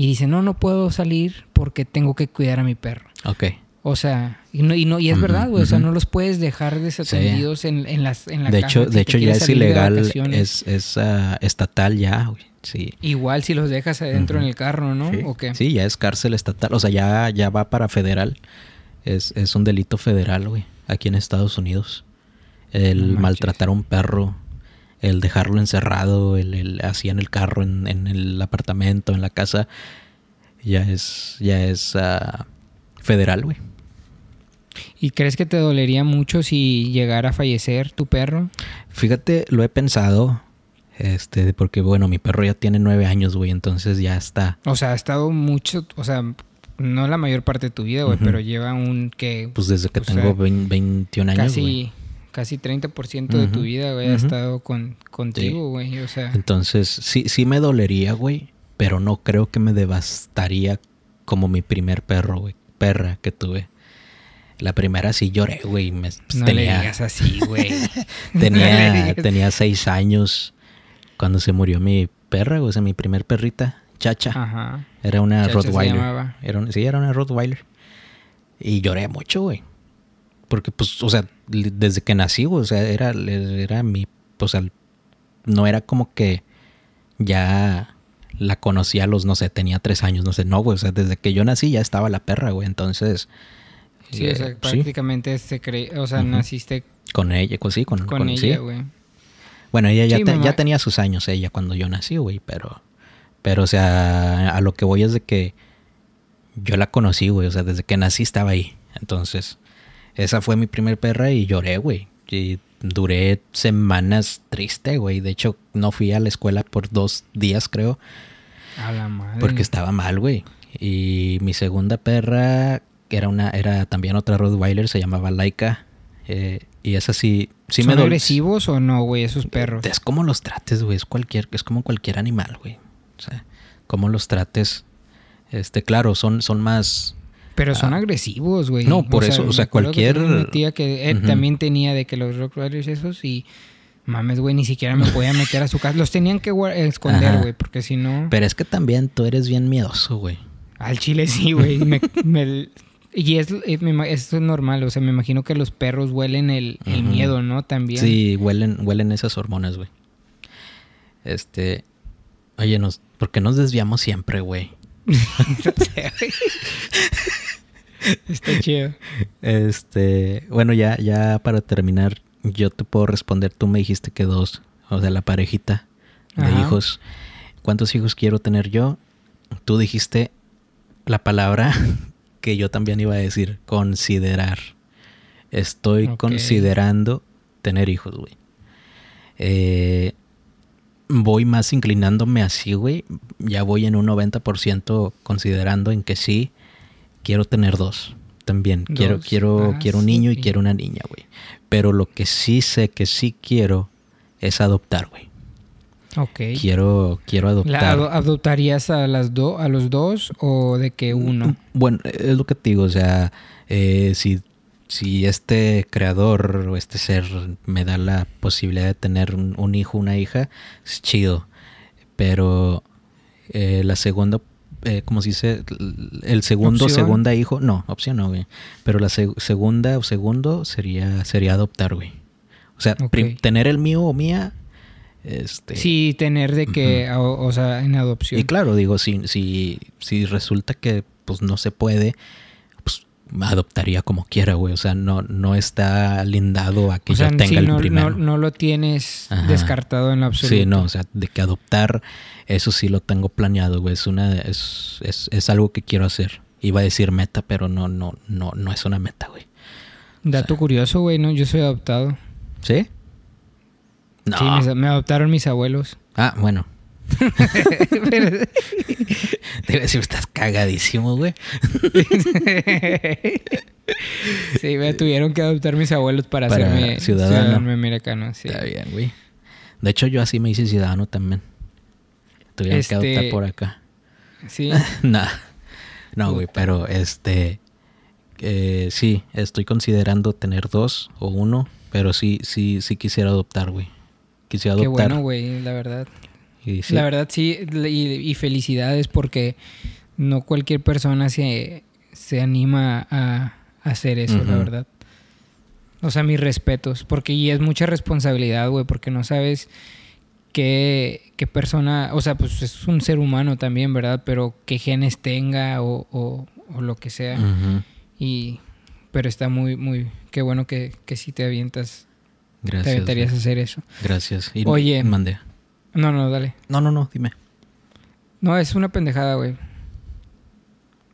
y dice, no, no puedo salir porque tengo que cuidar a mi perro. Ok. O sea, y no, y, no, y es verdad, güey. O sea, no los puedes dejar desatendidos en, en, las, en la De hecho, de hecho ya es ilegal, es, es uh, estatal ya, güey. Sí. Igual si los dejas adentro en el carro, ¿no? ¿O qué? Sí, ya es cárcel estatal. O sea, ya, ya va para federal. Es, es un delito federal, güey. Aquí en Estados Unidos. El maltratar a un perro el dejarlo encerrado, el, así en el carro, en, el apartamento, en la casa, ya es, ya es ah, federal, güey. ¿Y crees que te dolería mucho si llegara a fallecer tu perro? Fíjate, lo he pensado. Este, porque bueno, mi perro ya tiene nueve años, güey, entonces ya está. O sea, ha estado mucho, o sea, no la mayor parte de tu vida, güey, pero lleva un que. Pues desde que tengo 21 años. Casi, casi 30% de tu vida, güey, ha estado con, contigo, güey. O sea. Entonces, sí, sí me dolería, güey, pero no creo que me devastaría como mi primer perro, güey. Perra que tuve. La primera sí lloré, güey. Me, pues, no tenía, le digas así, güey. tenía, tenía seis años cuando se murió mi perra, o sea, mi primer perrita, Chacha. Ajá. Era una Rottweiler. Era sí, era una Rottweiler. Y lloré mucho, güey. Porque, pues, o sea, desde que nací, o sea, era, era mi, pues, no era como que ya la conocía a los, no sé, tenía tres años, no sé, no, güey, o sea, desde que yo nací ya estaba la perra, güey, entonces... Sí, o sea, eh, prácticamente se cree, o sea, naciste... Con ella, pues sí, con, con, ella, güey. Bueno, ella ya, ya tenía sus años, ella, cuando yo nací, güey, pero... Pero, o sea, a lo que voy es de que yo la conocí, güey, o sea, desde que nací estaba ahí, entonces... Esa fue mi primer perra y lloré, güey. Y duré semanas triste, güey. De hecho, no fui a la escuela por dos días, creo. A la madre. Porque estaba mal, güey. Y mi segunda perra, que era una, era también otra Rottweiler, se llamaba Laika. Eh, y esa sí, sí ¿Son agresivos o no, güey, esos perros? Es como los trates, güey. Es cualquier, es como cualquier animal, güey. O sea, como los trates. Este, claro, son, son más pero son ah. agresivos, güey. No, por eso, o sea, cualquier... Mi tía que también tenía de que los Rottweilers esos y... Mames, güey, ni siquiera me podía meter a su casa. Los tenían que esconder, güey, porque si no... Pero es que también tú eres bien miedoso, güey. Al chile sí, güey. y es, es, normal, o sea, me imagino que los perros huelen el, miedo, ¿no? También. Sí, huelen, huelen esas hormonas, güey. Este... Oye, nos, ¿por qué nos desviamos siempre, güey? Está chido. Este, bueno, ya, ya para terminar, yo te puedo responder. Tú me dijiste que dos, o sea, la parejita de hijos. ¿Cuántos hijos quiero tener yo? Tú dijiste la palabra que yo también iba a decir, considerar. Estoy considerando tener hijos, güey. Eh, voy más inclinándome así, güey. Ya voy en un 90% considerando en que sí quiero tener dos. También quiero quiero ah, quiero un niño y quiero una niña, güey. Pero lo que sí sé que sí quiero es adoptar, güey. Ok. Quiero, quiero adoptar. ¿Adoptarías a, las a los dos o de que uno? Mm, bueno, es lo que te digo, o sea, eh, si, si este creador o este ser me da la posibilidad de tener un, hijo, una hija, es chido. Pero eh, la segunda, eh, como se dice, el segundo, segunda hijo, no, opción no, güey. Pero la segunda o segundo sería, sería adoptar, güey. O sea, tener el mío o mía este, sí, tener de que, o, sea, en adopción. Y claro, digo, si, si, si resulta que pues no se puede, adoptaría como quiera, güey. O sea, no, no está lindado a que yo tenga el no, primero. No, no, lo tienes descartado en absoluto. Sí, no, o sea, de que adoptar, eso sí lo tengo planeado, güey. Es una, es, es, es algo que quiero hacer. Iba a decir meta, pero no, no, no, no es una meta, güey. Dato curioso, güey, ¿no? Yo soy adoptado. ¿Sí? Sí, me, adoptaron mis abuelos. Ah, bueno. Debe decir, estás cagadísimo, güey. sí, me tuvieron que adoptar mis abuelos para, hacerme ciudadano. americano. Sí. Está bien, güey. De hecho, yo así me hice ciudadano también. Tuvieron que adoptar este, por acá. Sí. nah. No, güey, pero este. Eh, sí, estoy considerando tener dos o uno, pero sí, sí, sí quisiera adoptar, güey. Quisiera adoptar. Qué bueno, güey, la verdad. La verdad sí, y, felicidades porque no cualquier persona se, se anima a, hacer eso, la verdad. O sea, mis respetos, porque y es mucha responsabilidad, güey, porque no sabes qué, qué, persona, o sea, pues es un ser humano también, ¿verdad? Pero qué genes tenga o, o, lo que sea. Y, pero está muy, muy, qué bueno que, que sí te avientas Gracias. Te aventarías a hacer eso. Gracias. Oye. Mande. No, no, dale. No, no, no, dime. No, es una pendejada, güey.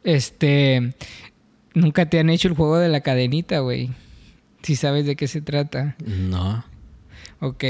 Este. Nunca te han hecho el juego de la cadenita, güey. Si sabes de qué se trata. No. Ok.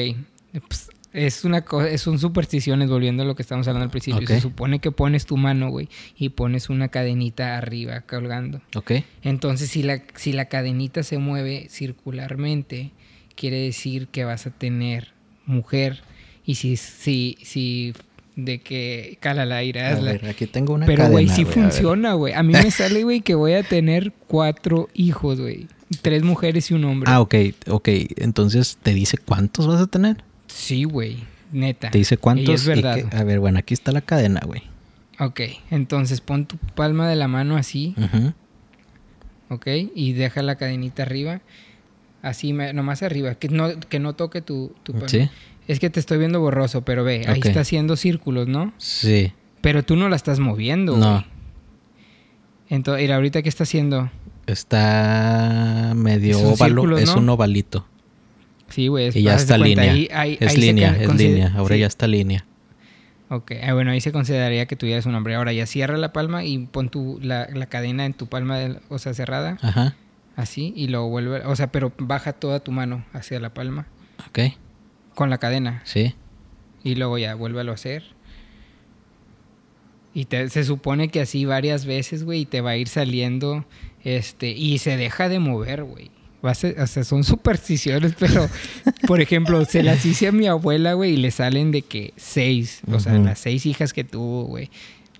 Pues, es una cosa, es un supersticiones, volviendo a lo que estamos hablando al principio. Se supone que pones tu mano, güey, y pones una cadenita arriba colgando. Ok. Entonces, si la, si la cadenita se mueve circularmente, quiere decir que vas a tener mujer. Y si, si, si de que cala la ira. A ver, aquí tengo una Pero, güey, sí funciona, güey. A, mí me sale, güey, que voy a tener cuatro hijos, güey. Tres mujeres y un hombre. Ah, ok, ok. Entonces, ¿te dice cuántos vas a tener? Sí, güey. Neta. ¿Te dice cuántos? Y es verdad. a ver, bueno, aquí está la cadena, güey. Ok, entonces pon tu palma de la mano así. Ok, y deja la cadenita arriba. Así, nomás arriba. Que no, que no toque tu, tu Sí. Es que te estoy viendo borroso, pero ve, ahí está haciendo círculos, ¿no? Sí. Pero tú no la estás moviendo, No. Entonces, mira, ahorita qué está haciendo. Está medio óvalo, es un ovalito. Sí, güey. Y ya está línea. es línea, es línea. Ahora ya está línea. Ok, ah, bueno, ahí se consideraría que tuvieras un hombre. Ahora ya cierra la palma y pon tu, la, la cadena en tu palma, de, o sea, cerrada. Ajá así y luego vuelve, o sea, pero baja toda tu mano hacia la palma. Ok. Con la cadena. Sí. Y luego ya vuélvelo a hacer. Y te, se supone que así varias veces, güey, y te va a ir saliendo, este, y se deja de mover, güey. O sea, son supersticiones, pero, por ejemplo, se las hice a mi abuela, güey, y le salen de que seis, o sea, las seis hijas que tuvo, güey.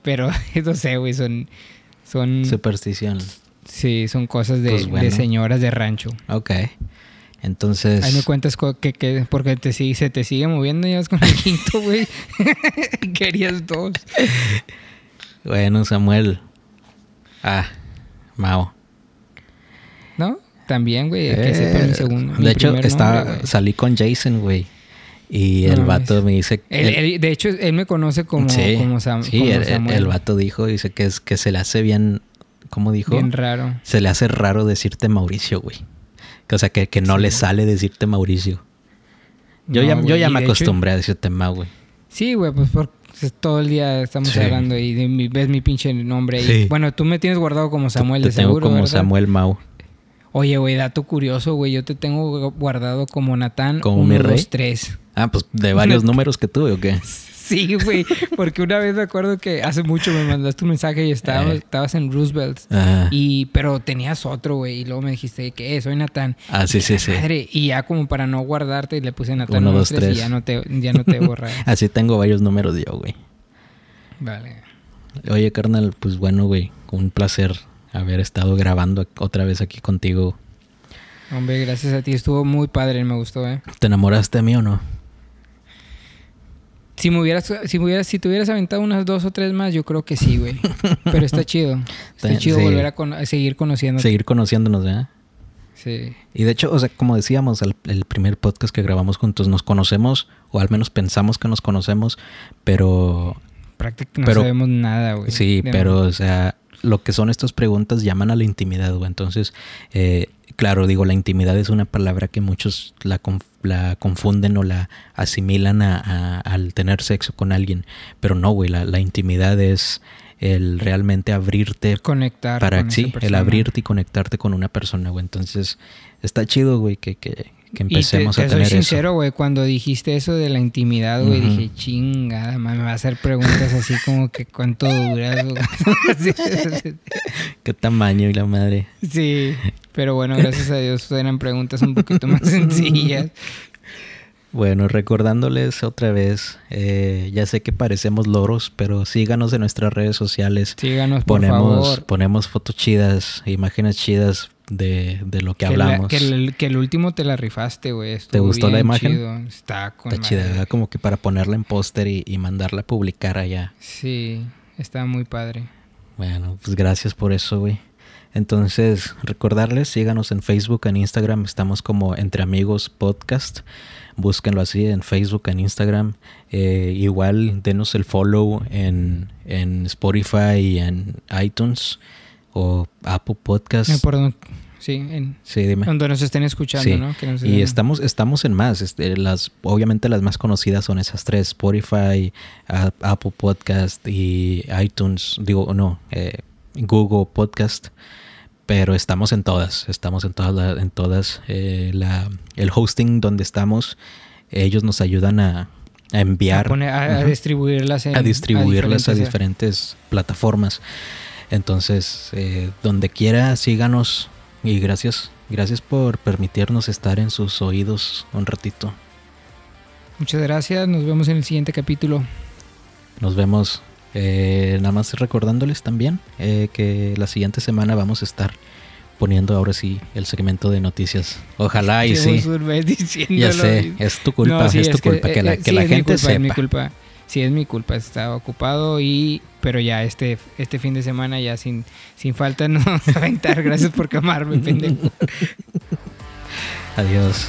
Pero, no sé, güey, son, son... Supersticiones. Sí, son cosas de, pues señoras de rancho. Ok. Entonces. Ahí me cuentas que, que porque te sigue, se te sigue moviendo ya vas con el quinto, güey. Querías dos. Bueno, Samuel. Ah, Mao. ¿No? También, güey, que sepa mi eh, segundo. De hecho, estaba, salí con Jason, güey. Y el vato me dice... de hecho, él me conoce como, como, sí, el, el, vato dijo, dice que, es, que se le hace bien ¿cómo dijo? Bien raro. Se le hace raro decirte Mauricio, güey. O sea, que, que no le sale decirte Mauricio. Yo ya, yo ya me acostumbré a decirte Mau, güey. Sí, güey, pues porque todo el día estamos hablando y ves mi pinche nombre. Y, bueno, tú me tienes guardado como Samuel, te, de tengo como Samuel Mau. Oye, güey, dato curioso, güey. Yo te tengo guardado como Natán como mi rey. 3. Ah, pues de varios números que tuve o qué. Sí, güey, porque una vez me acuerdo que hace mucho me mandaste un mensaje y estabas, eh. estabas en Roosevelt. Y, pero tenías otro, güey, y luego me dijiste que eh, soy Natán. Ah, sí, sí, sí. y ya como para no guardarte, le puse Natán Uno, dos, tres. y ya no te, ya no te borra. Así tengo varios números yo, güey. Vale. Oye, carnal, pues bueno, güey, un placer haber estado grabando otra vez aquí contigo. Hombre, gracias a ti, estuvo muy padre, me gustó, ¿eh? ¿Te enamoraste de mí o no? Si me hubieras, si hubieras, si te hubieras aventado unas dos o tres más, yo creo que sí, güey. Pero está chido. Está chido volver a, seguir conociéndonos. Seguir conociéndonos, ¿verdad? Sí. Y de hecho, o sea, como decíamos, el, primer podcast que grabamos juntos, nos conocemos, o al menos pensamos que nos conocemos, pero... Prácticamente no sabemos nada, güey. Sí, pero, o sea, lo que son estas preguntas llaman a la intimidad, güey. Entonces, eh, claro, digo, la intimidad es una palabra que muchos la, la confunden o la asimilan a, al tener sexo con alguien, pero no, güey, la, la intimidad es el realmente abrirte. Conectar. Para sí, el abrirte y conectarte con una persona, güey. Entonces, está chido, güey, que, que, que empecemos a tener soy sincero, güey, cuando dijiste eso de la intimidad, güey, dije, chingada, me va a hacer preguntas así como que cuánto duras. Qué tamaño y la madre. Sí, pero bueno, gracias a Dios eran preguntas un poquito más sencillas. Bueno, recordándoles otra vez, eh, ya sé que parecemos loros, pero síganos en nuestras redes sociales. Síganos, por ponemos, favor. Ponemos fotos chidas, imágenes chidas de, de lo que, hablamos. que, el, que, el, último te la rifaste, güey. ¿Te gustó la imagen? Chido. Está con Está chida, como que para ponerla en póster y, y, mandarla a publicar allá. Sí, está muy padre. Bueno, pues gracias por eso, güey. Entonces, recordarles, síganos en Facebook, en Instagram, estamos como Entre Amigos Podcast. Búsquenlo así en Facebook, en Instagram. Eh, igual denos el follow en, en Spotify y en iTunes o Apple Podcast. Eh, perdón. Sí, en, sí, dime. Donde nos estén escuchando, ¿no? y estamos, estamos en más. Este, las, obviamente las más conocidas son esas tres: Spotify, Apple Podcast y iTunes. Digo, no, eh, Google Podcast. Pero estamos en todas, estamos en todas, en todas. Eh, la, el hosting donde estamos, ellos nos ayudan a, enviar, a, distribuirlas, a distribuirlas a diferentes plataformas. Entonces, eh, donde quiera, síganos y gracias, gracias por permitirnos estar en sus oídos un ratito. Muchas gracias, nos vemos en el siguiente capítulo. Nos vemos. Eh, nada más recordándoles también eh, que la siguiente semana vamos a estar poniendo ahora sí el segmento de noticias. Ojalá y sí. Ya sé, es tu culpa, es tu culpa que, la, que la gente sepa. Es mi culpa sí es mi culpa, estaba ocupado y pero ya este este fin de semana ya sin sin falta nos vamos a aventar. Gracias por quemarme, pendejo. Adiós.